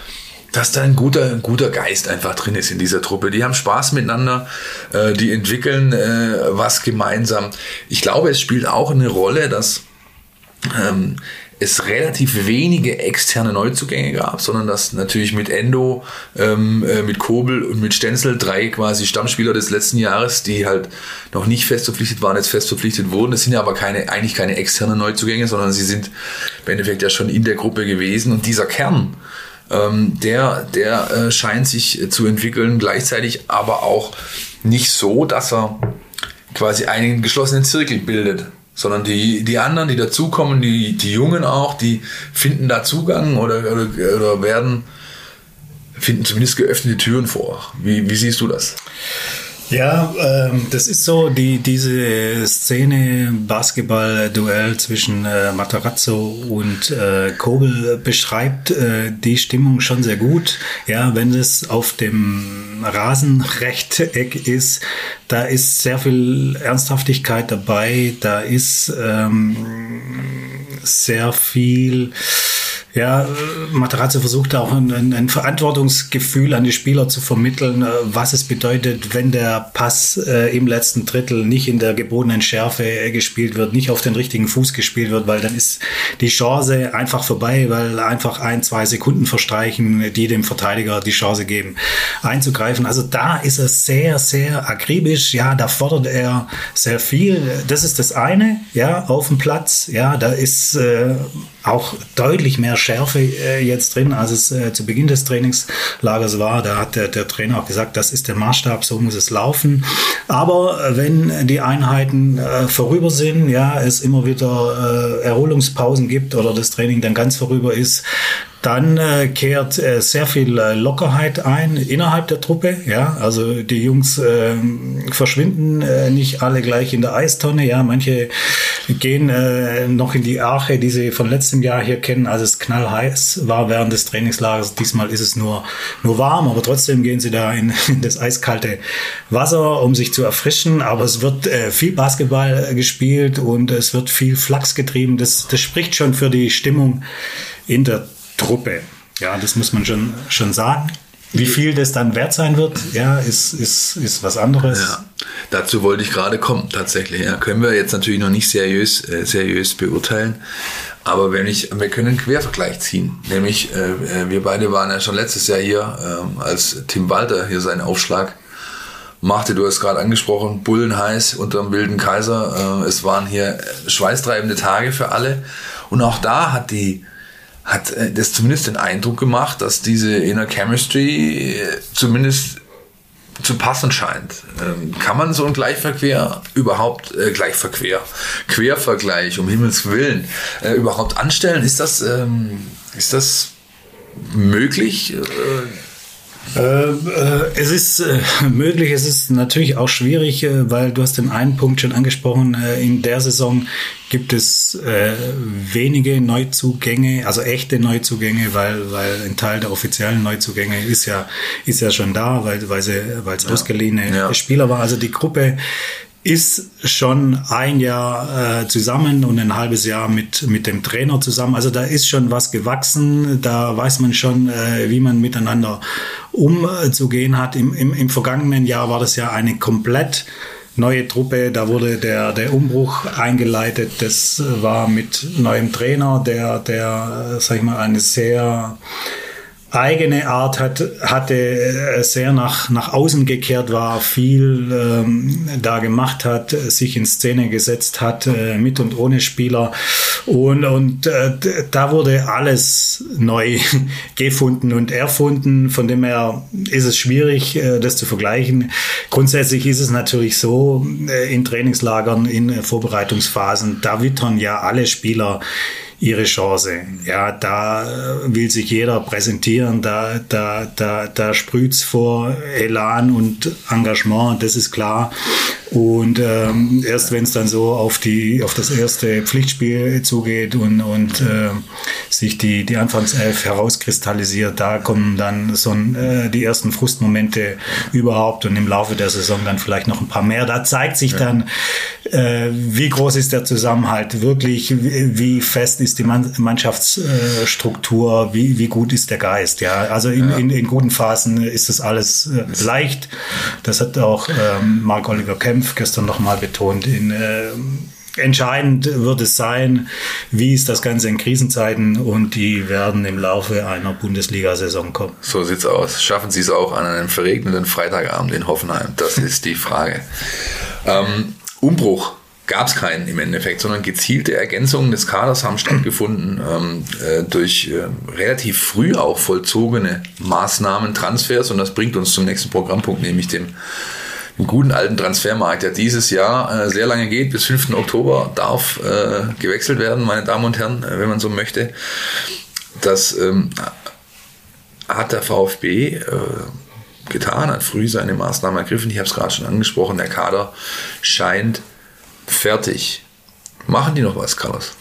dass da ein guter, ein guter Geist einfach drin ist in dieser Truppe. Die haben Spaß miteinander, äh, die entwickeln äh, was gemeinsam. Ich glaube, es spielt auch eine Rolle, dass ähm, es relativ wenige externe Neuzugänge gab, sondern dass natürlich mit Endo, ähm, äh, mit Kobel und mit Stenzel drei quasi Stammspieler des letzten Jahres, die halt noch nicht fest verpflichtet waren, jetzt fest verpflichtet wurden. Das sind ja aber keine, eigentlich keine externen Neuzugänge, sondern sie sind im Endeffekt ja schon in der Gruppe gewesen und dieser Kern, ähm, der, der äh, scheint sich zu entwickeln, gleichzeitig aber auch nicht so, dass er quasi einen geschlossenen Zirkel bildet sondern die, die anderen, die dazukommen, die, die Jungen auch, die finden da Zugang oder, oder, oder werden, finden zumindest geöffnete Türen vor. Wie, wie siehst du das? Ja, ähm, das ist so, die, diese Szene Basketball-Duell zwischen äh, Matarazzo und äh, Kobel beschreibt äh, die Stimmung schon sehr gut. Ja, wenn es auf dem Rasenrechteck ist, da ist sehr viel Ernsthaftigkeit dabei, da ist ähm, sehr viel ja, Materazzo versucht auch ein, ein, Verantwortungsgefühl an die Spieler zu vermitteln, äh, was es bedeutet, wenn der Pass äh, im letzten Drittel nicht in der gebotenen Schärfe äh, gespielt wird, nicht auf den richtigen Fuß gespielt wird, weil dann ist die Chance einfach vorbei, weil einfach ein, zwei Sekunden verstreichen, die dem Verteidiger die Chance geben, einzugreifen. Also da ist er sehr, sehr akribisch. Ja, da fordert er sehr viel. Das ist das eine, ja, auf dem Platz. Ja, da ist äh, auch deutlich mehr Schärfe äh, jetzt drin, als es äh, zu Beginn des Trainingslagers war. Da hat der, der Trainer auch gesagt, das ist der Maßstab, so muss es laufen. Aber äh, wenn die Einheiten äh, vorüber sind, ja, es immer wieder äh, Erholungspausen gibt oder das Training dann ganz vorüber ist, dann äh, kehrt äh, sehr viel äh, Lockerheit ein innerhalb der Truppe. Ja, also die Jungs äh, verschwinden äh, nicht alle gleich in der Eistonne. Ja, manche gehen äh, noch in die Arche, die sie von letztem Jahr hier kennen, als es knallheiß war während des Trainingslagers. Diesmal ist es nur nur warm, aber trotzdem gehen sie da in, in das eiskalte Wasser, um sich zu erfrischen. Aber es wird äh, viel Basketball äh, gespielt und es wird viel Flachs getrieben. Das, das spricht schon für die Stimmung in der Truppe. Ja, das muss man schon, schon sagen. Wie viel das dann wert sein wird, ja, ist, ist, ist was anderes. Ja, dazu wollte ich gerade kommen, tatsächlich. Ja, können wir jetzt natürlich noch nicht seriös, äh, seriös beurteilen. Aber wenn ich, wir können einen Quervergleich ziehen. Nämlich, äh, äh wir beide waren ja schon letztes Jahr hier, äh, als Tim Walter hier seinen Aufschlag machte. Du hast gerade angesprochen, Bullenheiß unter dem wilden Kaiser. Äh, es waren hier schweißtreibende Tage für alle. Und auch da hat die, hat äh, das zumindest den Eindruck gemacht, dass diese Inner Chemistry äh, zumindest zu passen scheint. Ähm, kann man so ein Gleichverquer überhaupt, äh, Gleichverquer, Quervergleich, um Himmels Willen, äh, überhaupt anstellen? Ist das, ähm, ist das möglich? Äh, es ist äh, möglich, es ist natürlich auch schwierig, äh, weil du hast den einen Punkt schon angesprochen. Äh, in der Saison gibt es äh, wenige Neuzugänge, also echte Neuzugänge, weil, weil ein Teil der offiziellen Neuzugänge ist ja, ist ja schon da, weil, weil, sie, weil es ja. ausgeliehene ja. Spieler war. Also die Gruppe ist schon ein Jahr äh, zusammen und ein halbes Jahr mit, mit dem Trainer zusammen. Also da ist schon was gewachsen. Da weiß man schon, äh, wie man miteinander umzugehen hat. Im, im, Im vergangenen Jahr war das ja eine komplett neue Truppe. Da wurde der, der Umbruch eingeleitet. Das war mit neuem Trainer, der, der, sag ich mal, eine sehr eigene Art hat, hatte, äh, sehr nach, nach außen gekehrt war, viel ähm, da gemacht hat, sich in Szene gesetzt hat, äh, mit und ohne Spieler. Und, und äh, da wurde alles neu gefunden und erfunden. Von dem her ist es schwierig, äh, das zu vergleichen. Grundsätzlich ist es natürlich so, äh, in Trainingslagern, in Vorbereitungsphasen, da wittern ja alle Spieler ihre Chance. Ja, da äh, will sich jeder präsentieren, da, da, da, da sprüht's vor Elan und Engagement, das ist klar. Und ähm, erst wenn es dann so auf die auf das erste Pflichtspiel zugeht und, und äh, sich die, die Anfangself herauskristallisiert, da kommen dann so äh, die ersten Frustmomente überhaupt und im Laufe der Saison dann vielleicht noch ein paar mehr. Da zeigt sich dann, äh, wie groß ist der Zusammenhalt wirklich, wie, wie fest ist die Mannschaftsstruktur, wie, wie gut ist der Geist. Ja, also in, in, in guten Phasen ist das alles äh, leicht. Das hat auch ähm, Mark Oliver Kemp Kempf gestern nochmal betont. In, äh, entscheidend wird es sein, wie ist das Ganze in Krisenzeiten und die werden im Laufe einer Bundesliga-Saison kommen. So sieht's aus. Schaffen Sie es auch an einem verregneten Freitagabend in Hoffenheim? Das ist die Frage. Ähm, Umbruch gab es keinen im Endeffekt, sondern gezielte Ergänzungen des Kaders haben stattgefunden ähm, äh, durch äh, relativ früh auch vollzogene Maßnahmen, Transfers und das bringt uns zum nächsten Programmpunkt, nämlich dem, dem guten alten Transfermarkt, der dieses Jahr äh, sehr lange geht, bis 5. Oktober darf äh, gewechselt werden, meine Damen und Herren, äh, wenn man so möchte. Das ähm, hat der VfB getan, hat früh seine Maßnahmen ergriffen. Ich habe es gerade schon angesprochen, der Kader scheint fertig. Machen die noch was, Carlos?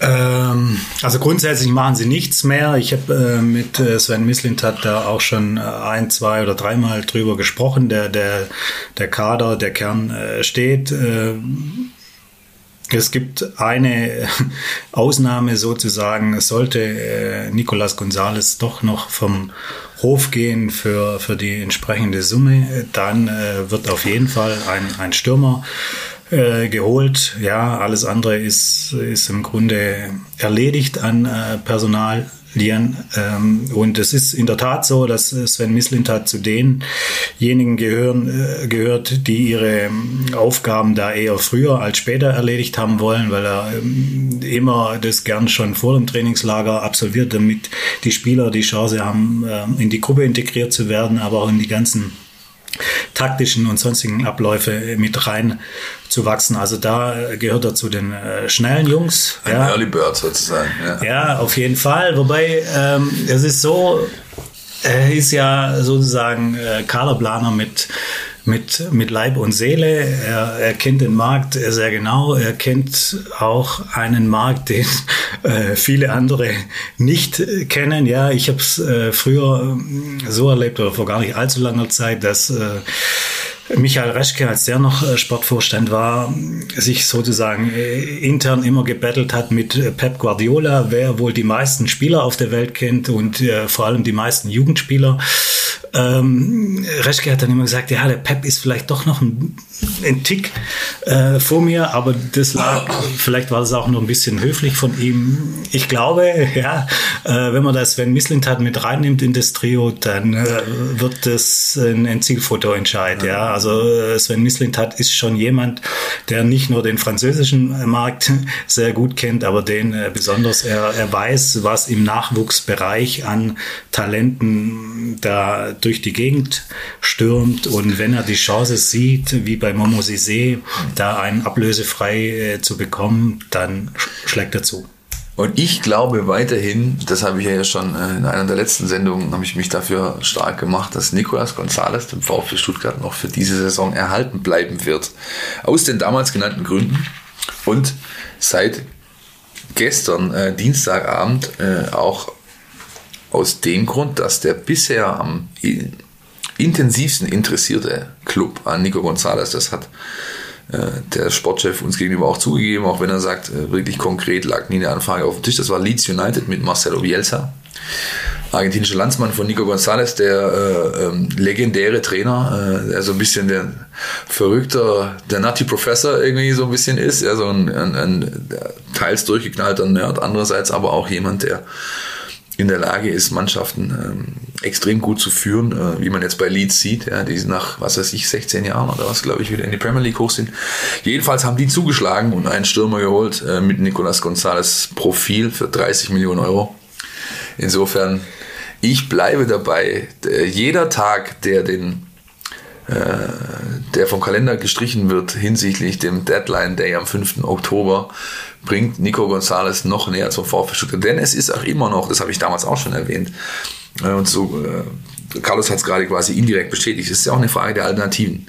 Ähm, also grundsätzlich machen sie nichts mehr. Ich habe äh, mit äh, Sven Mislintat da auch schon äh, ein, zwei oder dreimal drüber gesprochen. Der, der, der Kader, der Kern äh, steht. Äh, es gibt eine Ausnahme sozusagen, sollte äh, Nicolas Gonzalez doch noch vom Hof gehen für, für die entsprechende Summe, dann äh, wird auf jeden Fall ein, ein Stürmer äh, geholt. Ja, alles andere ist, ist im Grunde erledigt an äh, Personal. Ähm, und es ist in der Tat so, dass Sven Mislintat zu denjenigen gehören, äh, gehört, die ihre ähm, Aufgaben da eher früher als später erledigt haben wollen, weil er ähm, immer das gern schon vor dem Trainingslager absolviert, damit die Spieler die Chance haben, äh, in die Gruppe integriert zu werden, aber auch in die ganzen taktischen und sonstigen Abläufe mit rein zu wachsen. Also da gehört er zu den äh, schnellen Jungs. Ein ja. Early Bird sozusagen. Ja, ja auf jeden Fall. Wobei ähm, es ist so, er ist ja sozusagen äh, Kaderplaner mit mit, mit Leib und Seele. Er, er kennt den Markt sehr genau. Er kennt auch einen Markt, den äh, viele andere nicht kennen. Ja, ich habe es äh, früher so erlebt oder vor gar nicht allzu langer Zeit, dass äh, Michael Reschke, als der noch äh, Sportvorstand war, sich sozusagen äh, intern immer gebettelt hat mit äh, Pep Guardiola, wer wohl die meisten Spieler auf der Welt kennt und vor allem die meisten Jugendspieler. Ähm, Reschke hat dann immer gesagt, ja, der Pep ist vielleicht doch noch ein, ein Tick äh, vor mir, aber das lag, vielleicht war das auch noch ein bisschen höflich von ihm. Ich glaube, ja, äh, wenn man das Sven Mislintat mit reinnimmt in das Trio, dann äh, wird das ein, ein Zielfotoentscheid, ja. Also äh, Sven Mislintat ist schon jemand, der nicht nur den französischen Markt sehr gut kennt, aber den äh, besonders, er, er weiß, was im Nachwuchsbereich an Talenten da durch die Gegend stürmt und wenn er die Chance sieht, wie bei Momo Sissé, da einen ablösefrei äh, zu bekommen, dann schlägt er zu. Und ich glaube weiterhin, das habe ich ja schon äh, in einer der letzten Sendungen, habe ich mich dafür stark gemacht, dass Nicolas Gonzalez dem VfB Stuttgart noch für diese Saison erhalten bleiben wird. Aus den damals genannten Gründen. Und seit gestern, äh, Dienstagabend, äh, auch aus dem Grund, dass der bisher am intensivsten interessierte Club. An Nico González das hat äh, der Sportchef uns gegenüber auch zugegeben, auch wenn er sagt, äh, wirklich konkret lag nie eine Anfrage auf dem Tisch. Das war Leeds United mit Marcelo Bielsa, argentinischer Landsmann von Nico González, der äh, ähm, legendäre Trainer, äh, der so ein bisschen der verrückter, der Nutty Professor irgendwie so ein bisschen ist, ja, so ein, ein, ein teils durchgeknallter Nerd, andererseits aber auch jemand, der in der Lage ist, Mannschaften ähm, extrem gut zu führen, äh, wie man jetzt bei Leeds sieht, ja, die nach, was weiß ich, 16 Jahren oder was, glaube ich, wieder in die Premier League hoch sind. Jedenfalls haben die zugeschlagen und einen Stürmer geholt äh, mit Nicolas González Profil für 30 Millionen Euro. Insofern, ich bleibe dabei. Jeder Tag, der den äh, der vom Kalender gestrichen wird hinsichtlich dem Deadline Day am 5. Oktober, bringt Nico González noch näher zum VfB Stuttgart. Denn es ist auch immer noch, das habe ich damals auch schon erwähnt, äh, und so, äh, Carlos hat es gerade quasi indirekt bestätigt, es ist ja auch eine Frage der Alternativen.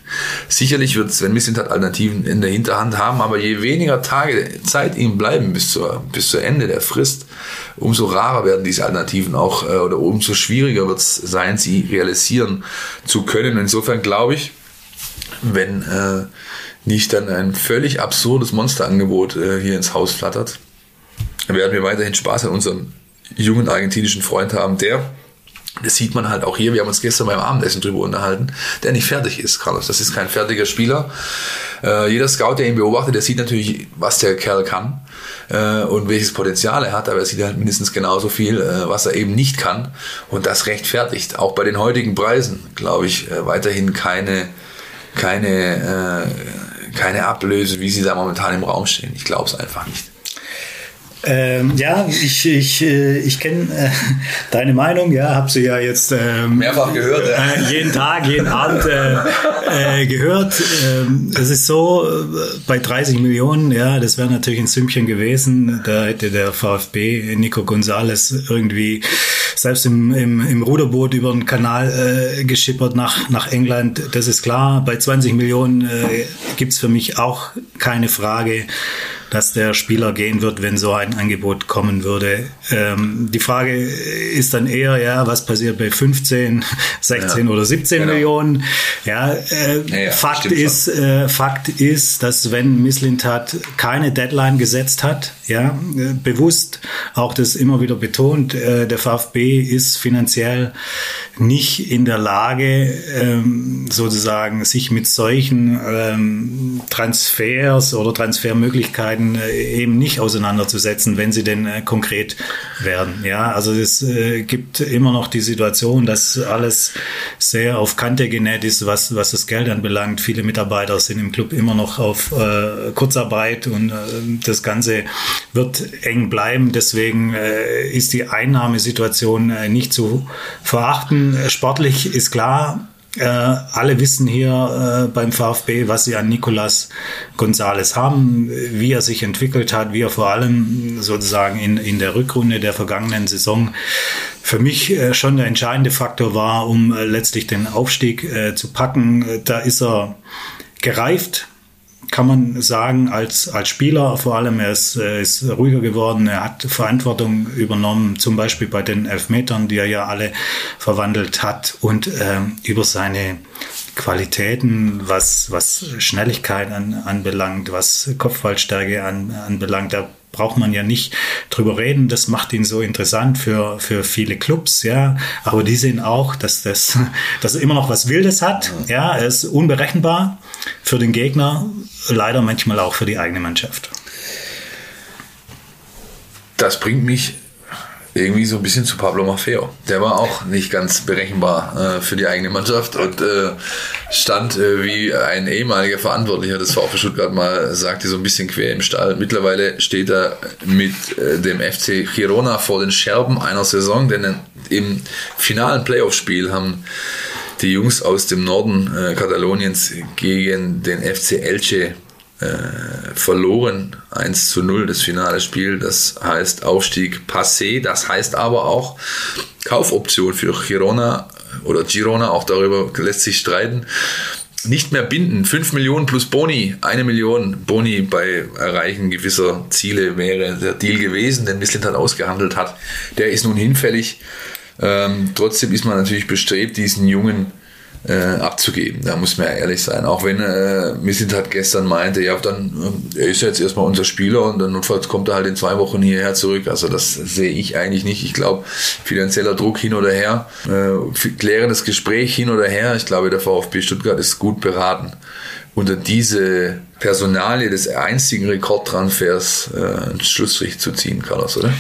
Sicherlich wird Sven Mislintat Alternativen in der Hinterhand haben, aber je weniger Tage Zeit ihm bleiben bis zur, bis zur Ende der Frist, umso rarer werden diese Alternativen auch äh, oder umso schwieriger wird es sein, sie realisieren zu können. Insofern glaube ich, wenn äh, nicht dann ein völlig absurdes Monsterangebot äh, hier ins Haus flattert, werden wir weiterhin Spaß an unserem jungen argentinischen Freund haben, der, das sieht man halt auch hier, wir haben uns gestern beim Abendessen drüber unterhalten, der nicht fertig ist, Carlos. Das ist kein fertiger Spieler. Äh, jeder Scout, der ihn beobachtet, der sieht natürlich, was der Kerl kann äh, und welches Potenzial er hat, aber er sieht halt mindestens genauso viel, äh, was er eben nicht kann. Und das rechtfertigt auch bei den heutigen Preisen, glaube ich, äh, weiterhin keine, keine äh, keine Ablöse, wie sie da momentan im Raum stehen. Ich glaube es einfach nicht. Ähm, ja, ich, ich, äh, ich kenne äh, deine Meinung, ja, habe sie ja jetzt ähm, mehrfach gehört, ja. äh, jeden Tag, jeden Abend äh, äh, gehört. Ähm, es ist so, äh, bei 30 Millionen, ja, das wäre natürlich ein Sümmchen gewesen. Da hätte der VfB Nico Gonzales irgendwie selbst im, im, im Ruderboot über den Kanal äh, geschippert nach, nach England. Das ist klar. Bei 20 Millionen äh, gibt's für mich auch keine Frage dass der Spieler gehen wird, wenn so ein Angebot kommen würde. Ähm, die Frage ist dann eher, ja, was passiert bei 15, 16 ja, oder 17 genau. Millionen? Ja, äh, ja, ja Fakt ist, äh, Fakt ist, dass Sven Mislintat keine Deadline gesetzt hat, ja, äh, bewusst auch das immer wieder betont. Äh, der VfB ist finanziell nicht in der Lage, ähm, sozusagen sich mit solchen ähm, Transfers oder Transfermöglichkeiten äh, eben nicht auseinanderzusetzen, wenn sie denn äh, konkret werden. Ja, also es äh, gibt immer noch die Situation, dass alles sehr auf Kante genäht ist, was, was das Geld anbelangt. Viele Mitarbeiter sind im Club immer noch auf äh, Kurzarbeit und äh, das Ganze wird eng bleiben. Deswegen äh, ist die Einnahmesituation nicht zu verachten. Äh, sportlich ist klar, äh, alle wissen hier äh, beim VfB, was sie an Nicolas Gonzales haben, wie er sich entwickelt hat, wie er vor allem sozusagen in, in der Rückrunde der vergangenen Saison für mich äh, schon der entscheidende Faktor war, um äh, letztlich den Aufstieg äh, zu packen. Da ist er gereift, kann man sagen, als, als Spieler vor allem, er ist, er ist ruhiger geworden, er hat Verantwortung übernommen, zum Beispiel bei den Elfmetern, die er ja alle verwandelt hat und ähm, über seine Qualitäten, was, was Schnelligkeit an, anbelangt, was Kopfballstärke an, anbelangt, da braucht man ja nicht drüber reden. Das macht ihn so interessant für, für viele Clubs, ja. Aber die sehen auch, dass das, dass er immer noch was Wildes hat. Ja, er ist unberechenbar für den Gegner, leider manchmal auch für die eigene Mannschaft. Das bringt mich irgendwie so ein bisschen zu Pablo Maffeo. Der war auch nicht ganz berechenbar äh, für die eigene Mannschaft und äh, stand äh, wie ein ehemaliger Verantwortlicher des VfB Stuttgart mal sagte, so ein bisschen quer im Stall. Mittlerweile steht er mit äh, dem FC Girona vor den Scherben einer Saison, denn im finalen Playoff-Spiel haben die Jungs aus dem Norden äh, Kataloniens gegen den FC Elche äh, verloren. 1 zu 0 das finale Spiel. Das heißt Aufstieg passé. Das heißt aber auch Kaufoption für Girona oder Girona. Auch darüber lässt sich streiten. Nicht mehr binden. 5 Millionen plus Boni. Eine Million Boni bei Erreichen gewisser Ziele wäre der Deal gewesen, den Missland hat ausgehandelt hat. Der ist nun hinfällig. Ähm, trotzdem ist man natürlich bestrebt, diesen jungen äh, abzugeben. Da muss man ja ehrlich sein. Auch wenn äh, Missit hat gestern meinte, ja, dann äh, er ist jetzt erstmal unser Spieler und dann notfalls kommt er halt in zwei Wochen hierher zurück. Also das sehe ich eigentlich nicht. Ich glaube, finanzieller Druck hin oder her, äh, klärendes Gespräch hin oder her. Ich glaube, der VfB Stuttgart ist gut beraten, unter diese Personalie des einzigen Rekordtransfers äh, einen Schlussstrich zu ziehen, Carlos, oder?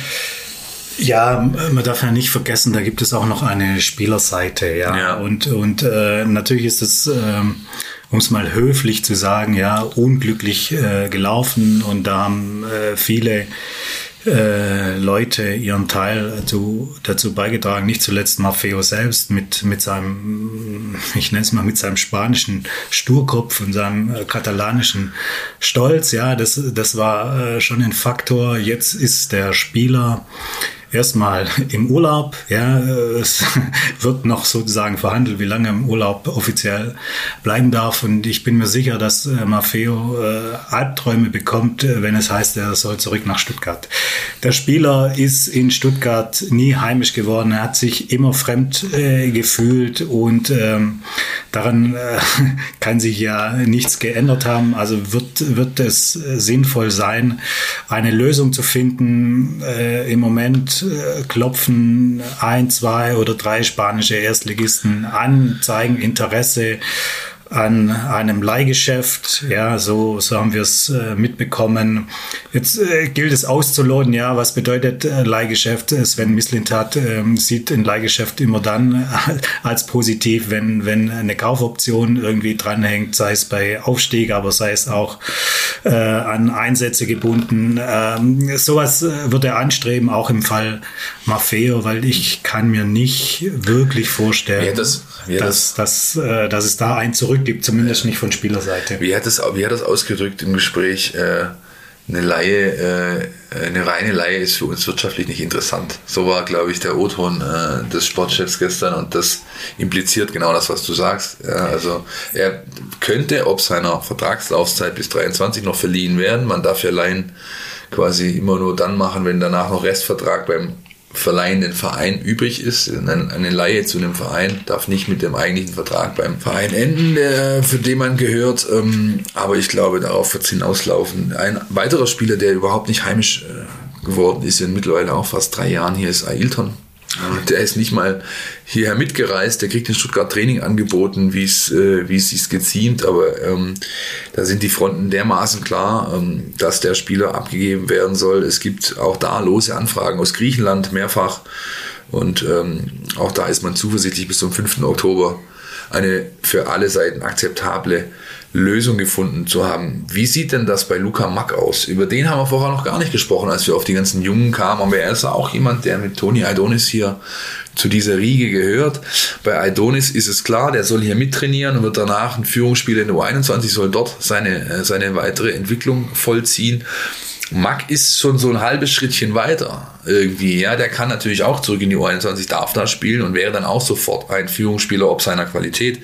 Ja, man darf ja nicht vergessen, da gibt es auch noch eine Spielerseite, ja. ja. Und, und äh, natürlich ist es, ähm, um es mal höflich zu sagen, ja, unglücklich äh, gelaufen und da haben äh, viele äh, Leute ihren Teil dazu, dazu beigetragen, nicht zuletzt Maffeo selbst mit, mit seinem, ich nenne es mal, mit seinem spanischen Sturkopf und seinem äh, katalanischen Stolz. Ja, das, das war äh, schon ein Faktor. Jetzt ist der Spieler erstmal im Urlaub. Ja, es wird noch sozusagen verhandelt, wie lange im Urlaub offiziell bleiben darf. Und ich bin mir sicher, dass äh, Maffeo äh, Albträume bekommt, äh, wenn es heißt, er soll zurück nach Stuttgart. Der Spieler ist in Stuttgart nie heimisch geworden. Er hat sich immer fremd äh, gefühlt und ähm, daran äh, kann sich ja nichts geändert haben. Also wird, wird es sinnvoll sein, eine Lösung zu finden. Äh, Im Moment äh, klopfen ein, zwei oder drei spanische Erstligisten an, zeigen Interesse an einem Leihgeschäft. Ja, so, so haben wir es äh, mitbekommen. Jetzt äh, gilt es auszuloten, ja, was bedeutet äh, Leihgeschäft? Sven Mislintat äh, sieht ein Leihgeschäft immer dann als positiv, wenn, wenn eine Kaufoption irgendwie dranhängt, sei es bei Aufstieg, aber sei es auch äh, an Einsätze gebunden. Ähm, sowas äh, wird er anstreben, auch im Fall Maffeo, weil ich kann mir nicht wirklich vorstellen, ja, das, ja, dass, das, dass, äh, dass es da ein Zurück gibt, zumindest nicht von Spielerseite. Wie hat das, wie hat das ausgedrückt im Gespräch? Äh, eine Laie, äh, eine reine Laie ist für uns wirtschaftlich nicht interessant. So war, glaube ich, der O-Ton äh, des Sportchefs gestern und das impliziert genau das, was du sagst. Also er könnte ob seiner Vertragslaufzeit bis 23 noch verliehen werden. Man darf ja Laien quasi immer nur dann machen, wenn danach noch Restvertrag beim verleihenden Verein übrig ist. Eine Laie zu einem Verein darf nicht mit dem eigentlichen Vertrag beim Verein enden, für den man gehört. Ähm, aber ich glaube, darauf wird es hinauslaufen. Ein weiterer Spieler, der überhaupt nicht heimisch äh, geworden ist, in mittlerweile auch fast drei Jahren hier, ist Ailton. Der ist nicht mal hierher mitgereist, der kriegt in Stuttgart Training angeboten, wie es äh, wie es sich geziemt, aber ähm, da sind die Fronten dermaßen klar, ähm, dass der Spieler abgegeben werden soll. Es gibt auch da lose Anfragen aus Griechenland mehrfach und ähm, auch da ist man zuversichtlich bis zum 5. Oktober eine für alle Seiten akzeptable Lösung gefunden zu haben. Wie sieht denn das bei Luca Mack aus? Über den haben wir vorher noch gar nicht gesprochen, als wir auf die ganzen Jungen kamen. Aber er ist auch jemand, der mit Toni Aidonis hier zu dieser Riege gehört. Bei Aidonis ist es klar, der soll hier mittrainieren und wird danach ein Führungsspieler in der U21, soll dort seine, äh, seine weitere Entwicklung vollziehen. Mack ist schon so ein halbes Schrittchen weiter irgendwie. Ja, der kann natürlich auch zurück in die U21, darf da spielen und wäre dann auch sofort ein Führungsspieler ob seiner Qualität.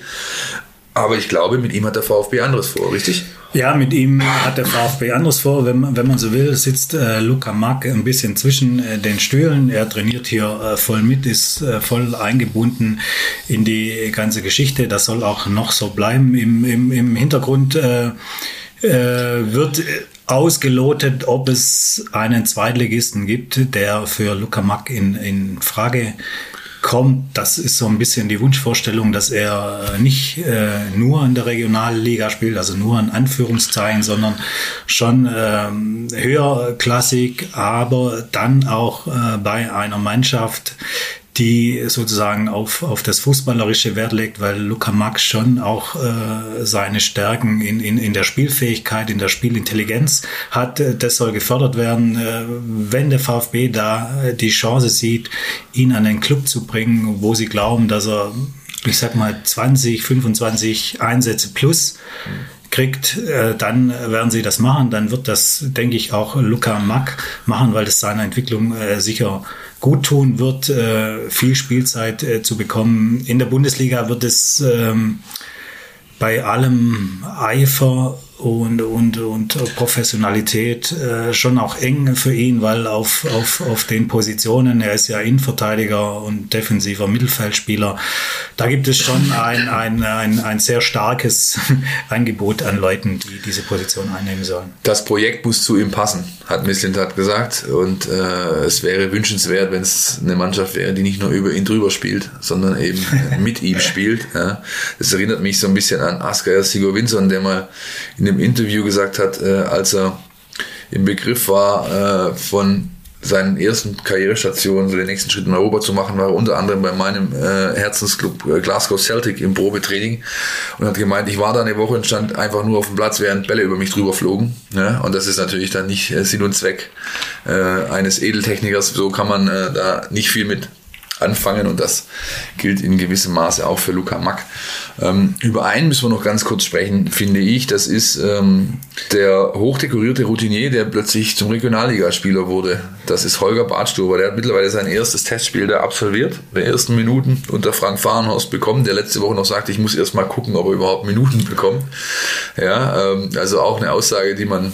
Aber ich glaube, mit ihm hat der VfB anderes vor, richtig? Ja, mit ihm hat der VfB anderes vor. Wenn, wenn man so will, sitzt äh, Luca Mack ein bisschen zwischen äh, den Stühlen. Er trainiert hier äh, voll mit, ist äh, voll eingebunden in die ganze Geschichte. Das soll auch noch so bleiben. Im, im, im Hintergrund äh, äh, wird ausgelotet, ob es einen Zweitligisten gibt, der für Luca Mack in, in Frage kommt, das ist so ein bisschen die Wunschvorstellung, dass er äh, nicht äh, nur in der Regionalliga spielt, also nur in Anführungszeichen, sondern schon ähm, höherklassig, aber dann auch äh, bei einer Mannschaft, die sozusagen auf, auf das Fußballerische Wert legt, weil Luca Max schon auch äh, seine Stärken in, in, in der Spielfähigkeit, in der Spielintelligenz hat. Das soll gefördert werden. Äh, wenn der VfB da äh, die Chance sieht, ihn an den Club zu bringen, wo sie glauben, dass er, ich sag mal, 20, 25 Einsätze plus kriegt, äh, dann werden sie das machen. Dann wird das, denke ich, auch Luca Mack machen, weil das seiner Entwicklung sicher gut tun wird, äh, viel Spielzeit äh, zu bekommen. In der Bundesliga wird es ähm, bei allem Eifer und, und, und Professionalität äh, schon auch eng für ihn, weil auf, auf, auf den Positionen, er ist ja Innenverteidiger und defensiver Mittelfeldspieler, da gibt es schon ein, ein, ein, ein sehr starkes Angebot an Leuten, die diese Position einnehmen sollen. Das Projekt muss zu ihm passen, hat Misslintat gesagt und äh, es wäre wünschenswert, wenn es eine Mannschaft wäre, die nicht nur über ihn drüber spielt, sondern eben mit ihm spielt. Ja. Das erinnert mich so ein bisschen an Asker Sigurvinsson, der mal in dem Interview gesagt hat, äh, als er im Begriff war, äh, von seinen ersten Karrierestationen, so den nächsten Schritt in Europa zu machen, war unter anderem bei meinem äh, Herzensclub äh, Glasgow Celtic im Probetraining und hat gemeint, ich war da eine Woche und stand einfach nur auf dem Platz, während Bälle über mich drüber flogen. Ja? Und das ist natürlich dann nicht äh, Sinn und Zweck äh, eines Edeltechnikers. So kann man äh, da nicht viel mit anfangen und das gilt in gewissem Maße auch für Luca Mack. Ähm, über einen müssen wir noch ganz kurz sprechen, finde ich. Das ist ähm, der hochdekorierte Routinier, der plötzlich zum Regionalligaspieler wurde. Das ist Holger Bartstuber. Der hat mittlerweile sein erstes Testspiel da absolviert, der ersten Minuten unter Frank Fahrenhorst bekommen, der letzte Woche noch sagte, ich muss erst mal gucken, ob er überhaupt Minuten bekommt. Ja, ähm, also auch eine Aussage, die man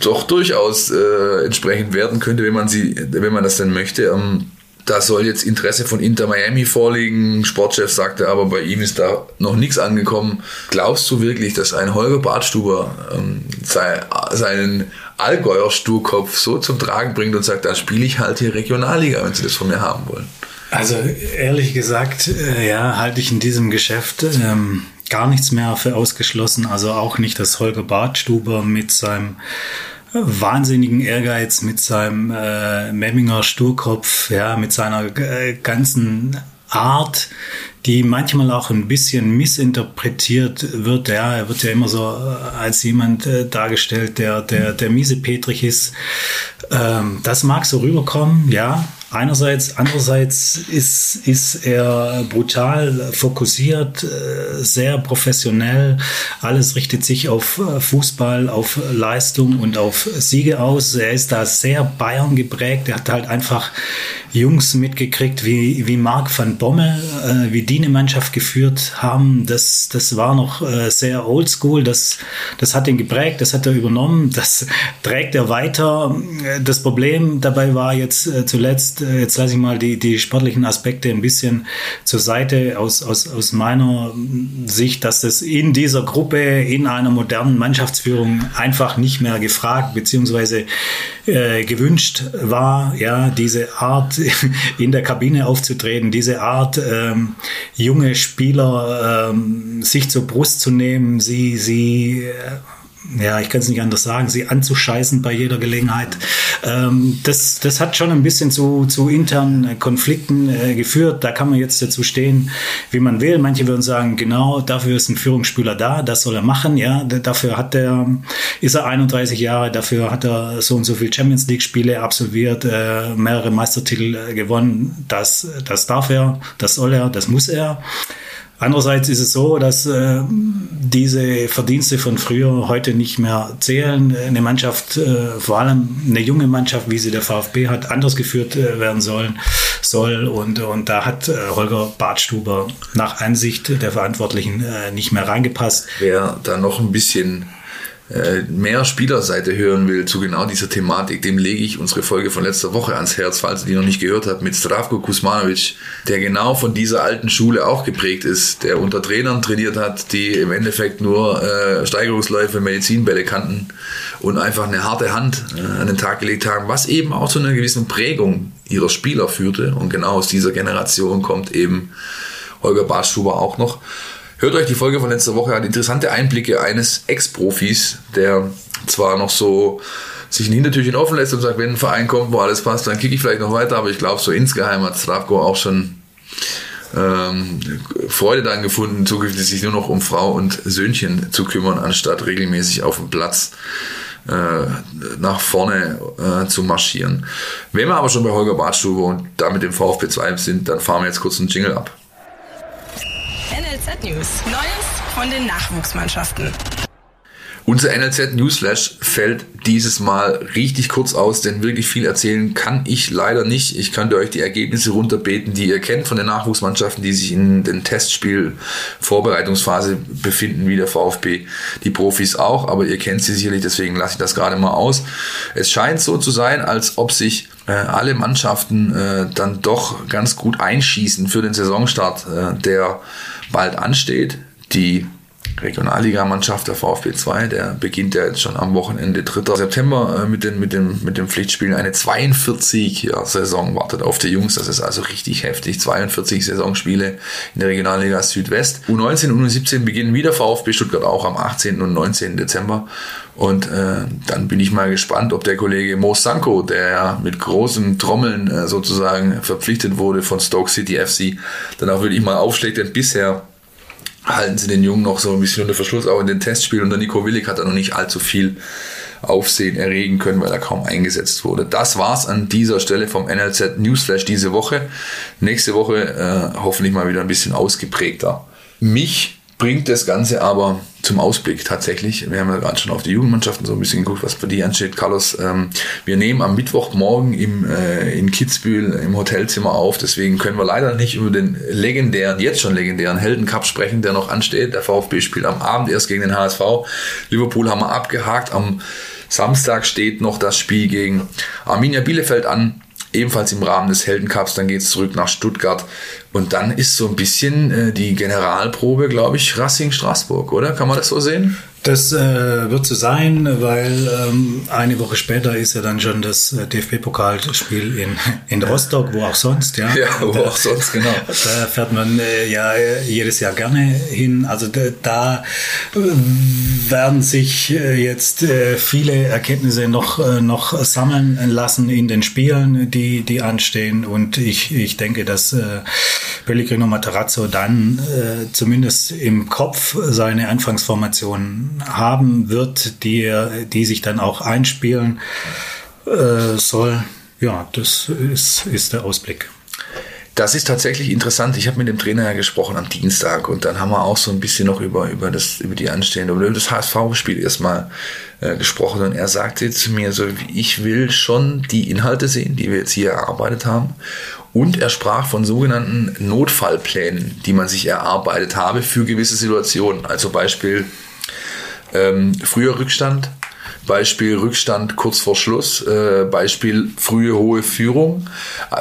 doch durchaus äh, entsprechend werden könnte, wenn man sie, wenn man das denn möchte. Ähm, da soll jetzt Interesse von Inter Miami vorliegen. Sportchef sagte aber, bei ihm ist da noch nichts angekommen. Glaubst du wirklich, dass ein Holger Bartstuber ähm, sei, seinen Allgäuer Sturkopf so zum Tragen bringt und sagt, da spiele ich halt hier Regionalliga, wenn sie das von mir haben wollen? Also ehrlich gesagt, äh, ja, halte ich in diesem Geschäft ähm, gar nichts mehr für ausgeschlossen. Also auch nicht, dass Holger Bartstuber mit seinem wahnsinnigen Ehrgeiz, mit seinem äh, Memminger Sturkopf, ja, mit seiner äh, ganzen Art, die manchmal auch ein bisschen missinterpretiert wird. Ja, er wird ja immer so äh, als jemand äh, dargestellt, der, der, der miese Petrich ist. Ähm, das mag so rüberkommen, ja. Einerseits, andererseits ist, ist er brutal fokussiert, äh, sehr professionell. Alles richtet sich auf äh, Fußball, auf Leistung und auf Siege aus. Er ist da sehr Bayern geprägt. Er hat halt einfach Jungs mitgekriegt, wie, wie Marc van Bommel, äh, wie die eine Mannschaft geführt haben. Das, das war noch sehr oldschool. Das, das hat ihn geprägt, das hat er übernommen, das trägt er weiter. Das Problem dabei war jetzt zuletzt, jetzt lasse ich mal die, die sportlichen Aspekte ein bisschen zur Seite aus, aus, aus meiner Sicht, dass das in dieser Gruppe, in einer modernen Mannschaftsführung einfach nicht mehr gefragt bzw. Äh, gewünscht war, ja, diese Art in der Kabine aufzutreten, diese Art, ähm, junge Spieler ähm, sich zur Brust zu nehmen, sie, sie äh, ja, ich kann es nicht anders sagen, sie anzuscheißen bei jeder Gelegenheit. Ähm, das, das hat schon ein bisschen zu, zu internen Konflikten äh, geführt. Da kann man jetzt dazu stehen, wie man will. Manche würden sagen, genau, dafür ist ein Führungsspieler da, das soll er machen. Ja, dafür hat er, ist er 31 Jahre, dafür hat er so und so viele Champions League Spiele absolviert, äh, mehrere Meistertitel äh, gewonnen. Das, das darf er, das soll er, das muss er. Andererseits ist es so, dass äh, diese Verdienste von früher heute nicht mehr zählen. Eine Mannschaft, äh, vor allem eine junge Mannschaft, wie sie der VfB hat, anders geführt äh, werden sollen, soll. Und, und da hat äh, Holger Bartstuber nach Ansicht der Verantwortlichen äh, nicht mehr reingepasst. Wer da noch ein bisschen mehr Spielerseite hören will zu genau dieser Thematik, dem lege ich unsere Folge von letzter Woche ans Herz, falls ihr die noch nicht gehört habt, mit Stravko Kuzmanovic, der genau von dieser alten Schule auch geprägt ist, der unter Trainern trainiert hat, die im Endeffekt nur äh, Steigerungsläufe, Medizinbälle kannten und einfach eine harte Hand äh, an den Tag gelegt haben, was eben auch zu einer gewissen Prägung ihrer Spieler führte. Und genau aus dieser Generation kommt eben Holger Bartschuber auch noch. Hört euch die Folge von letzter Woche an. Interessante Einblicke eines Ex-Profis, der zwar noch so sich ein Hintertürchen offen lässt und sagt, wenn ein Verein kommt, wo alles passt, dann kicke ich vielleicht noch weiter. Aber ich glaube, so insgeheim hat Stravko auch schon ähm, Freude daran gefunden, zukünftig sich nur noch um Frau und Söhnchen zu kümmern, anstatt regelmäßig auf dem Platz äh, nach vorne äh, zu marschieren. Wenn wir aber schon bei Holger Badstube und da mit dem VfB 2 sind, dann fahren wir jetzt kurz einen Jingle ab. NLZ News. Neues von den Nachwuchsmannschaften. Unser NLZ Newsflash fällt dieses Mal richtig kurz aus, denn wirklich viel erzählen kann ich leider nicht. Ich könnte euch die Ergebnisse runterbeten, die ihr kennt von den Nachwuchsmannschaften, die sich in den Testspiel-Vorbereitungsphase befinden, wie der VfB, die Profis auch, aber ihr kennt sie sicherlich, deswegen lasse ich das gerade mal aus. Es scheint so zu sein, als ob sich äh, alle Mannschaften äh, dann doch ganz gut einschießen für den Saisonstart, äh, der bald ansteht. Die Regionalligamannschaft der VfB 2, der beginnt ja jetzt schon am Wochenende 3. September äh, mit, den, mit, dem, mit dem Pflichtspielen. Eine 42-Saison wartet auf die Jungs, das ist also richtig heftig. 42 Saisonspiele in der Regionalliga Südwest. U19 und U17 beginnen wieder VfB Stuttgart auch am 18. und 19. Dezember. Und äh, dann bin ich mal gespannt, ob der Kollege Mo Sanko, der ja mit großen Trommeln äh, sozusagen verpflichtet wurde von Stoke City FC, dann auch wirklich mal aufschlägt, denn bisher halten sie den Jungen noch so ein bisschen unter Verschluss, auch in den Testspielen. Und der Nico Willig hat da noch nicht allzu viel Aufsehen erregen können, weil er kaum eingesetzt wurde. Das war's an dieser Stelle vom NLZ Newsflash diese Woche. Nächste Woche äh, hoffentlich mal wieder ein bisschen ausgeprägter. Mich bringt das Ganze aber zum Ausblick tatsächlich. Wir haben ja gerade schon auf die Jugendmannschaften so ein bisschen geguckt, was für die ansteht. Carlos, ähm, wir nehmen am Mittwochmorgen im, äh, in Kitzbühel im Hotelzimmer auf. Deswegen können wir leider nicht über den legendären, jetzt schon legendären Heldencup sprechen, der noch ansteht. Der VfB spielt am Abend erst gegen den HSV. Liverpool haben wir abgehakt. Am Samstag steht noch das Spiel gegen Arminia Bielefeld an ebenfalls im Rahmen des Heldencups. Dann geht es zurück nach Stuttgart. Und dann ist so ein bisschen äh, die Generalprobe, glaube ich, Racing Straßburg, oder? Kann man das so sehen? Das äh, wird so sein, weil ähm, eine Woche später ist ja dann schon das äh, DFB-Pokalspiel in, in Rostock, wo auch sonst, ja. Ja, wo da, auch sonst, genau. Da fährt man äh, ja jedes Jahr gerne hin. Also da, da werden sich äh, jetzt äh, viele Erkenntnisse noch, äh, noch sammeln lassen in den Spielen, die, die anstehen. Und ich, ich denke, dass äh, Pellegrino Matarazzo dann äh, zumindest im Kopf seine Anfangsformation haben wird, die, die sich dann auch einspielen äh, soll. Ja, das ist, ist der Ausblick. Das ist tatsächlich interessant. Ich habe mit dem Trainer ja gesprochen am Dienstag und dann haben wir auch so ein bisschen noch über, über, das, über die anstehende, über das HSV-Spiel erstmal äh, gesprochen und er sagte zu mir so, ich will schon die Inhalte sehen, die wir jetzt hier erarbeitet haben und er sprach von sogenannten Notfallplänen, die man sich erarbeitet habe für gewisse Situationen. Also Beispiel ähm, früher Rückstand, Beispiel Rückstand kurz vor Schluss, äh, Beispiel frühe hohe Führung.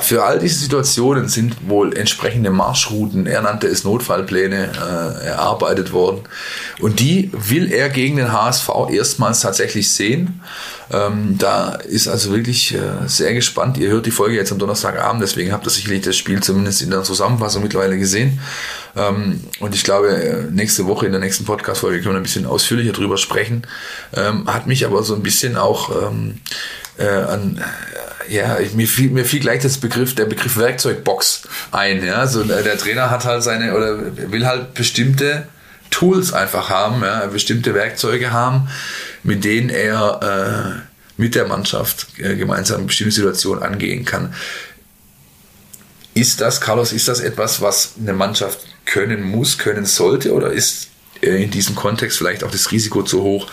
Für all diese Situationen sind wohl entsprechende Marschrouten, er nannte es Notfallpläne, äh, erarbeitet worden. Und die will er gegen den HSV erstmals tatsächlich sehen. Ähm, da ist also wirklich äh, sehr gespannt. Ihr hört die Folge jetzt am Donnerstagabend, deswegen habt ihr sicherlich das Spiel zumindest in der Zusammenfassung mittlerweile gesehen. Ähm, und ich glaube, nächste Woche in der nächsten Podcast-Folge können wir ein bisschen ausführlicher drüber sprechen. Ähm, hat mich aber so ein bisschen auch ähm, äh, an ja, mir fiel, mir fiel gleich das Begriff, der Begriff Werkzeugbox ein. Ja, also der Trainer hat halt seine oder will halt bestimmte Tools einfach haben, ja, bestimmte Werkzeuge haben, mit denen er äh, mit der Mannschaft äh, gemeinsam bestimmte Situationen angehen kann. Ist das, Carlos, ist das etwas, was eine Mannschaft können muss, können sollte oder ist äh, in diesem Kontext vielleicht auch das Risiko zu hoch,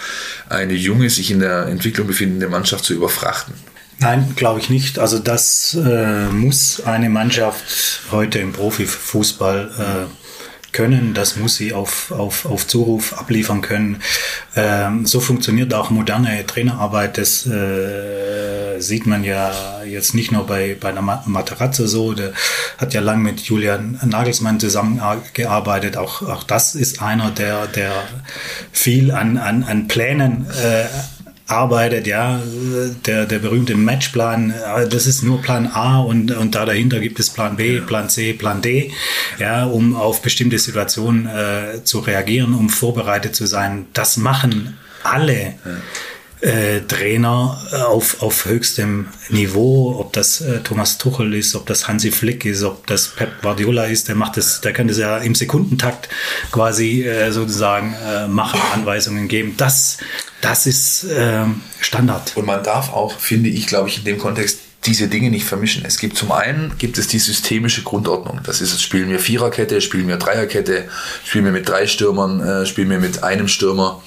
eine junge, sich in der Entwicklung befindende Mannschaft zu überfrachten? Nein, glaube ich nicht. Also das äh, muss eine Mannschaft heute im Profifußball äh, können, das muss sie auf, auf, auf Zuruf abliefern können. Ähm, so funktioniert auch moderne Trainerarbeit. Das äh, sieht man ja jetzt nicht nur bei, bei der Materazzo so, der hat ja lang mit Julian Nagelsmann zusammengearbeitet. Auch, auch das ist einer, der, der viel an, an, an Plänen äh, arbeitet, ja, der, der berühmte Matchplan, das ist nur Plan A und, und da dahinter gibt es Plan B, Plan C, Plan D, ja, um auf bestimmte Situationen äh, zu reagieren, um vorbereitet zu sein. Das machen alle. Äh, Trainer auf, auf höchstem Niveau, ob das äh, Thomas Tuchel ist, ob das Hansi Flick ist, ob das Pep Guardiola ist, der macht das, der kann das ja im Sekundentakt quasi äh, sozusagen äh, machen, Anweisungen geben. Das das ist äh, Standard. Und man darf auch, finde ich, glaube ich, in dem Kontext diese Dinge nicht vermischen. Es gibt zum einen gibt es die systemische Grundordnung. Das ist, spielen wir Viererkette, spielen wir Dreierkette, spielen wir mit drei Stürmern, äh, spielen wir mit einem Stürmer.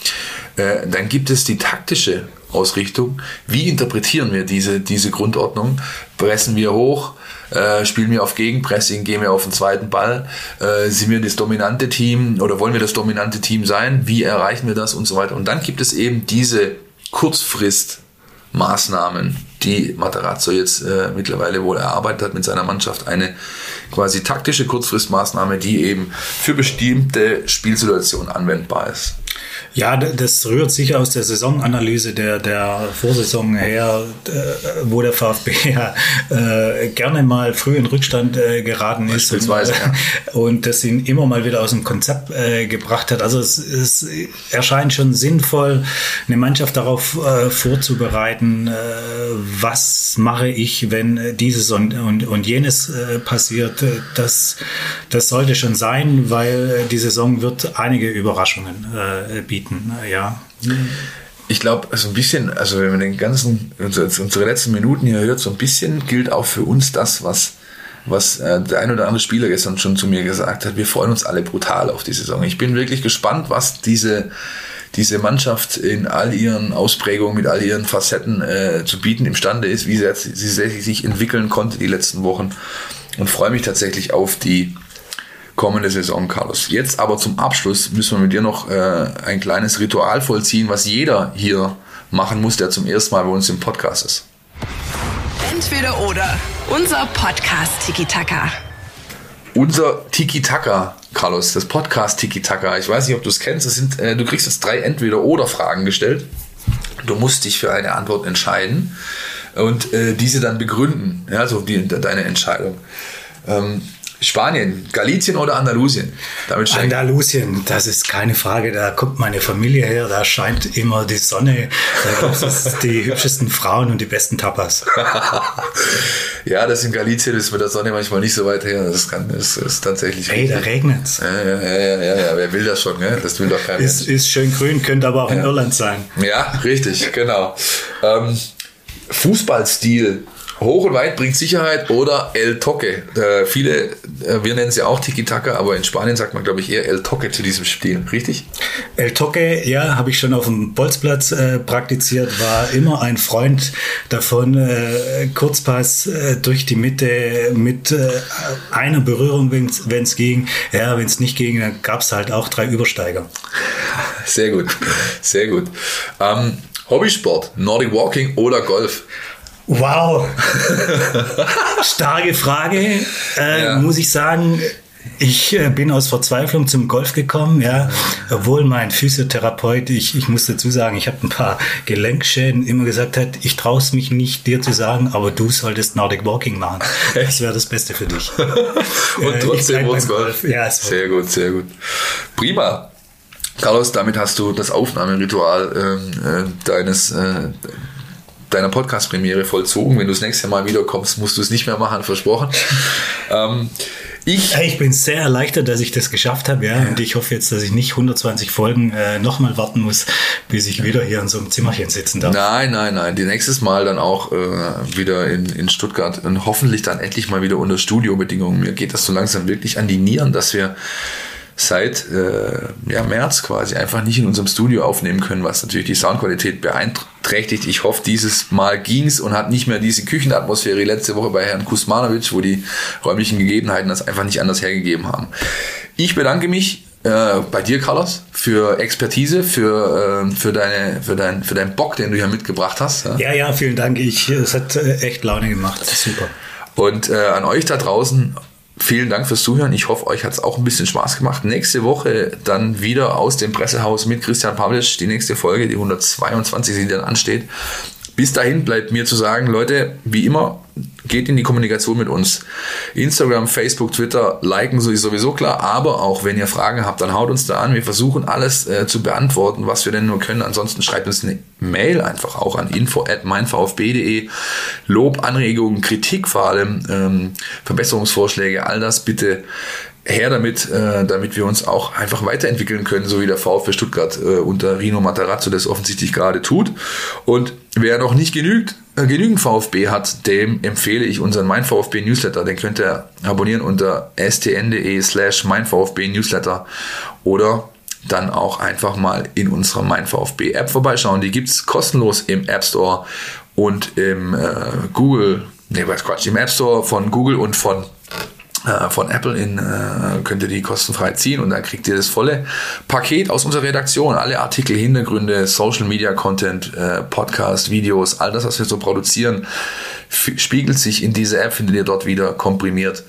Äh, dann gibt es die taktische Ausrichtung. Wie interpretieren wir diese, diese Grundordnung? Pressen wir hoch? Äh, spielen wir auf Gegenpressing, gehen wir auf den zweiten Ball, äh, sind wir das dominante Team oder wollen wir das dominante Team sein, wie erreichen wir das und so weiter. Und dann gibt es eben diese Kurzfristmaßnahmen, die Materazzo jetzt äh, mittlerweile wohl erarbeitet hat mit seiner Mannschaft. Eine quasi taktische Kurzfristmaßnahme, die eben für bestimmte Spielsituationen anwendbar ist. Ja, das rührt sicher aus der Saisonanalyse der, der Vorsaison her, äh, wo der VfB ja äh, gerne mal früh in Rückstand äh, geraten ist und, ja. und das ihn immer mal wieder aus dem Konzept äh, gebracht hat. Also es, es erscheint schon sinnvoll, eine Mannschaft darauf äh, vorzubereiten, äh, was mache ich, wenn dieses und, und, und jenes passiert. Das, das sollte schon sein, weil die Saison wird einige Überraschungen bieten bieten, ja. Ich glaube, so ein bisschen, also wenn man den ganzen, unsere letzten Minuten hier hört, so ein bisschen gilt auch für uns das, was, was äh, der ein oder andere Spieler gestern schon zu mir gesagt hat. Wir freuen uns alle brutal auf die Saison. Ich bin wirklich gespannt, was diese, diese Mannschaft in all ihren Ausprägungen, mit all ihren Facetten äh, zu bieten imstande ist, wie sie, sie sich entwickeln konnte die letzten Wochen. Und freue mich tatsächlich auf die kommende Saison, Carlos. Jetzt aber zum Abschluss müssen wir mit dir noch äh, ein kleines Ritual vollziehen, was jeder hier machen muss, der zum ersten Mal bei uns im Podcast ist. Entweder oder. Unser Podcast Tiki Taka. unser Tiki-Taka, Carlos, das Podcast Tiki-Taka. Ich weiß nicht, ob du es kennst. Sind, äh, du kriegst jetzt drei Entweder-Oder-Fragen gestellt. Du musst dich für eine Antwort entscheiden und äh, diese dann begründen, ja, so die, deine Entscheidung. Ähm, Spanien, Galicien oder Andalusien? Andalusien, das ist keine Frage. Da kommt meine Familie her, da scheint immer die Sonne, da gibt es die hübschesten Frauen und die besten Tapas. ja, das in Galicien ist mit der Sonne manchmal nicht so weit her. Das, kann, das ist tatsächlich. Hey, da regnet es. Ja, ja, ja, ja, ja, wer will das schon? Ne? Das will doch keiner. Ist, ist schön grün, könnte aber auch ja. in Irland sein. Ja, richtig, genau. Ähm, Fußballstil Hoch und weit bringt Sicherheit oder El Toque. Äh, viele, äh, wir nennen sie auch Tiki-Taka, aber in Spanien sagt man, glaube ich, eher El Toque zu diesem Spiel, richtig? El Toque, ja, habe ich schon auf dem Bolzplatz äh, praktiziert, war immer ein Freund davon. Äh, Kurzpass äh, durch die Mitte mit äh, einer Berührung, wenn es ging. Ja, wenn es nicht ging, dann gab es halt auch drei Übersteiger. Sehr gut, sehr gut. Ähm, Hobbysport, Nordic Walking oder Golf? Wow. Starke Frage. Äh, ja. Muss ich sagen, ich äh, bin aus Verzweiflung zum Golf gekommen, ja. Obwohl mein Physiotherapeut, ich, ich muss dazu sagen, ich habe ein paar Gelenkschäden, immer gesagt hat, ich traue es mich nicht, dir zu sagen, aber du solltest Nordic Walking machen. Das wäre das Beste für dich. Und äh, trotzdem Golf. Golf. Ja, sehr gut, sehr gut. Prima. Carlos, damit hast du das Aufnahmeritual ähm, äh, deines äh, deiner Podcast-Premiere vollzogen. Wenn du das nächste Mal wiederkommst, musst du es nicht mehr machen, versprochen. ähm, ich, ich bin sehr erleichtert, dass ich das geschafft habe, ja. ja. Und ich hoffe jetzt, dass ich nicht 120 Folgen äh, nochmal warten muss, bis ich wieder hier in so einem Zimmerchen sitzen darf. Nein, nein, nein. Die nächstes Mal dann auch äh, wieder in, in Stuttgart und hoffentlich dann endlich mal wieder unter Studiobedingungen. Mir geht das so langsam wirklich an die Nieren, dass wir seit äh, ja, März quasi einfach nicht in unserem Studio aufnehmen können, was natürlich die Soundqualität beeinträchtigt. Ich hoffe, dieses Mal ging's und hat nicht mehr diese Küchenatmosphäre letzte Woche bei Herrn Kusmanovic, wo die räumlichen Gegebenheiten das einfach nicht anders hergegeben haben. Ich bedanke mich äh, bei dir, Carlos, für Expertise, für, äh, für, deine, für, dein, für deinen Bock, den du hier mitgebracht hast. Ja, ja, ja vielen Dank. Ich, es hat äh, echt Laune gemacht. Das ist super. Und äh, an euch da draußen Vielen Dank fürs Zuhören. Ich hoffe, euch hat es auch ein bisschen Spaß gemacht. Nächste Woche dann wieder aus dem Pressehaus mit Christian Pavlic. Die nächste Folge, die 122, die dann ansteht. Bis dahin bleibt mir zu sagen, Leute, wie immer, geht in die Kommunikation mit uns. Instagram, Facebook, Twitter, liken sowieso klar, aber auch wenn ihr Fragen habt, dann haut uns da an. Wir versuchen alles äh, zu beantworten, was wir denn nur können. Ansonsten schreibt uns eine Mail einfach auch an info at meinvfb.de. Lob, Anregungen, Kritik vor allem, ähm, Verbesserungsvorschläge, all das bitte her damit, äh, damit wir uns auch einfach weiterentwickeln können, so wie der VfB Stuttgart äh, unter Rino Matarazzo das offensichtlich gerade tut. Und wer noch nicht genügt, äh, genügend VfB hat, dem empfehle ich unseren Mein VfB Newsletter. Den könnt ihr abonnieren unter stn.de slash Mein VfB Newsletter oder dann auch einfach mal in unserer Mein App vorbeischauen. Die gibt's kostenlos im App Store und im äh, Google, nee, was Quatsch, im App Store von Google und von äh, von Apple in, äh, könnt ihr die kostenfrei ziehen und dann kriegt ihr das volle Paket aus unserer Redaktion. Alle Artikel, Hintergründe, Social Media Content, äh, Podcast, Videos, all das, was wir so produzieren, spiegelt sich in dieser App, findet ihr dort wieder komprimiert.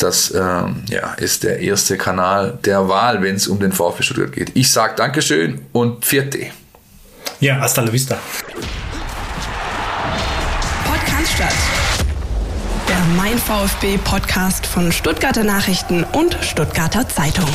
Das ähm, ja, ist der erste Kanal der Wahl, wenn es um den VfB Stuttgart geht. Ich sage Dankeschön und vierte. Ja, hasta la vista. Podcast statt der Mein VfB Podcast von Stuttgarter Nachrichten und Stuttgarter Zeitung.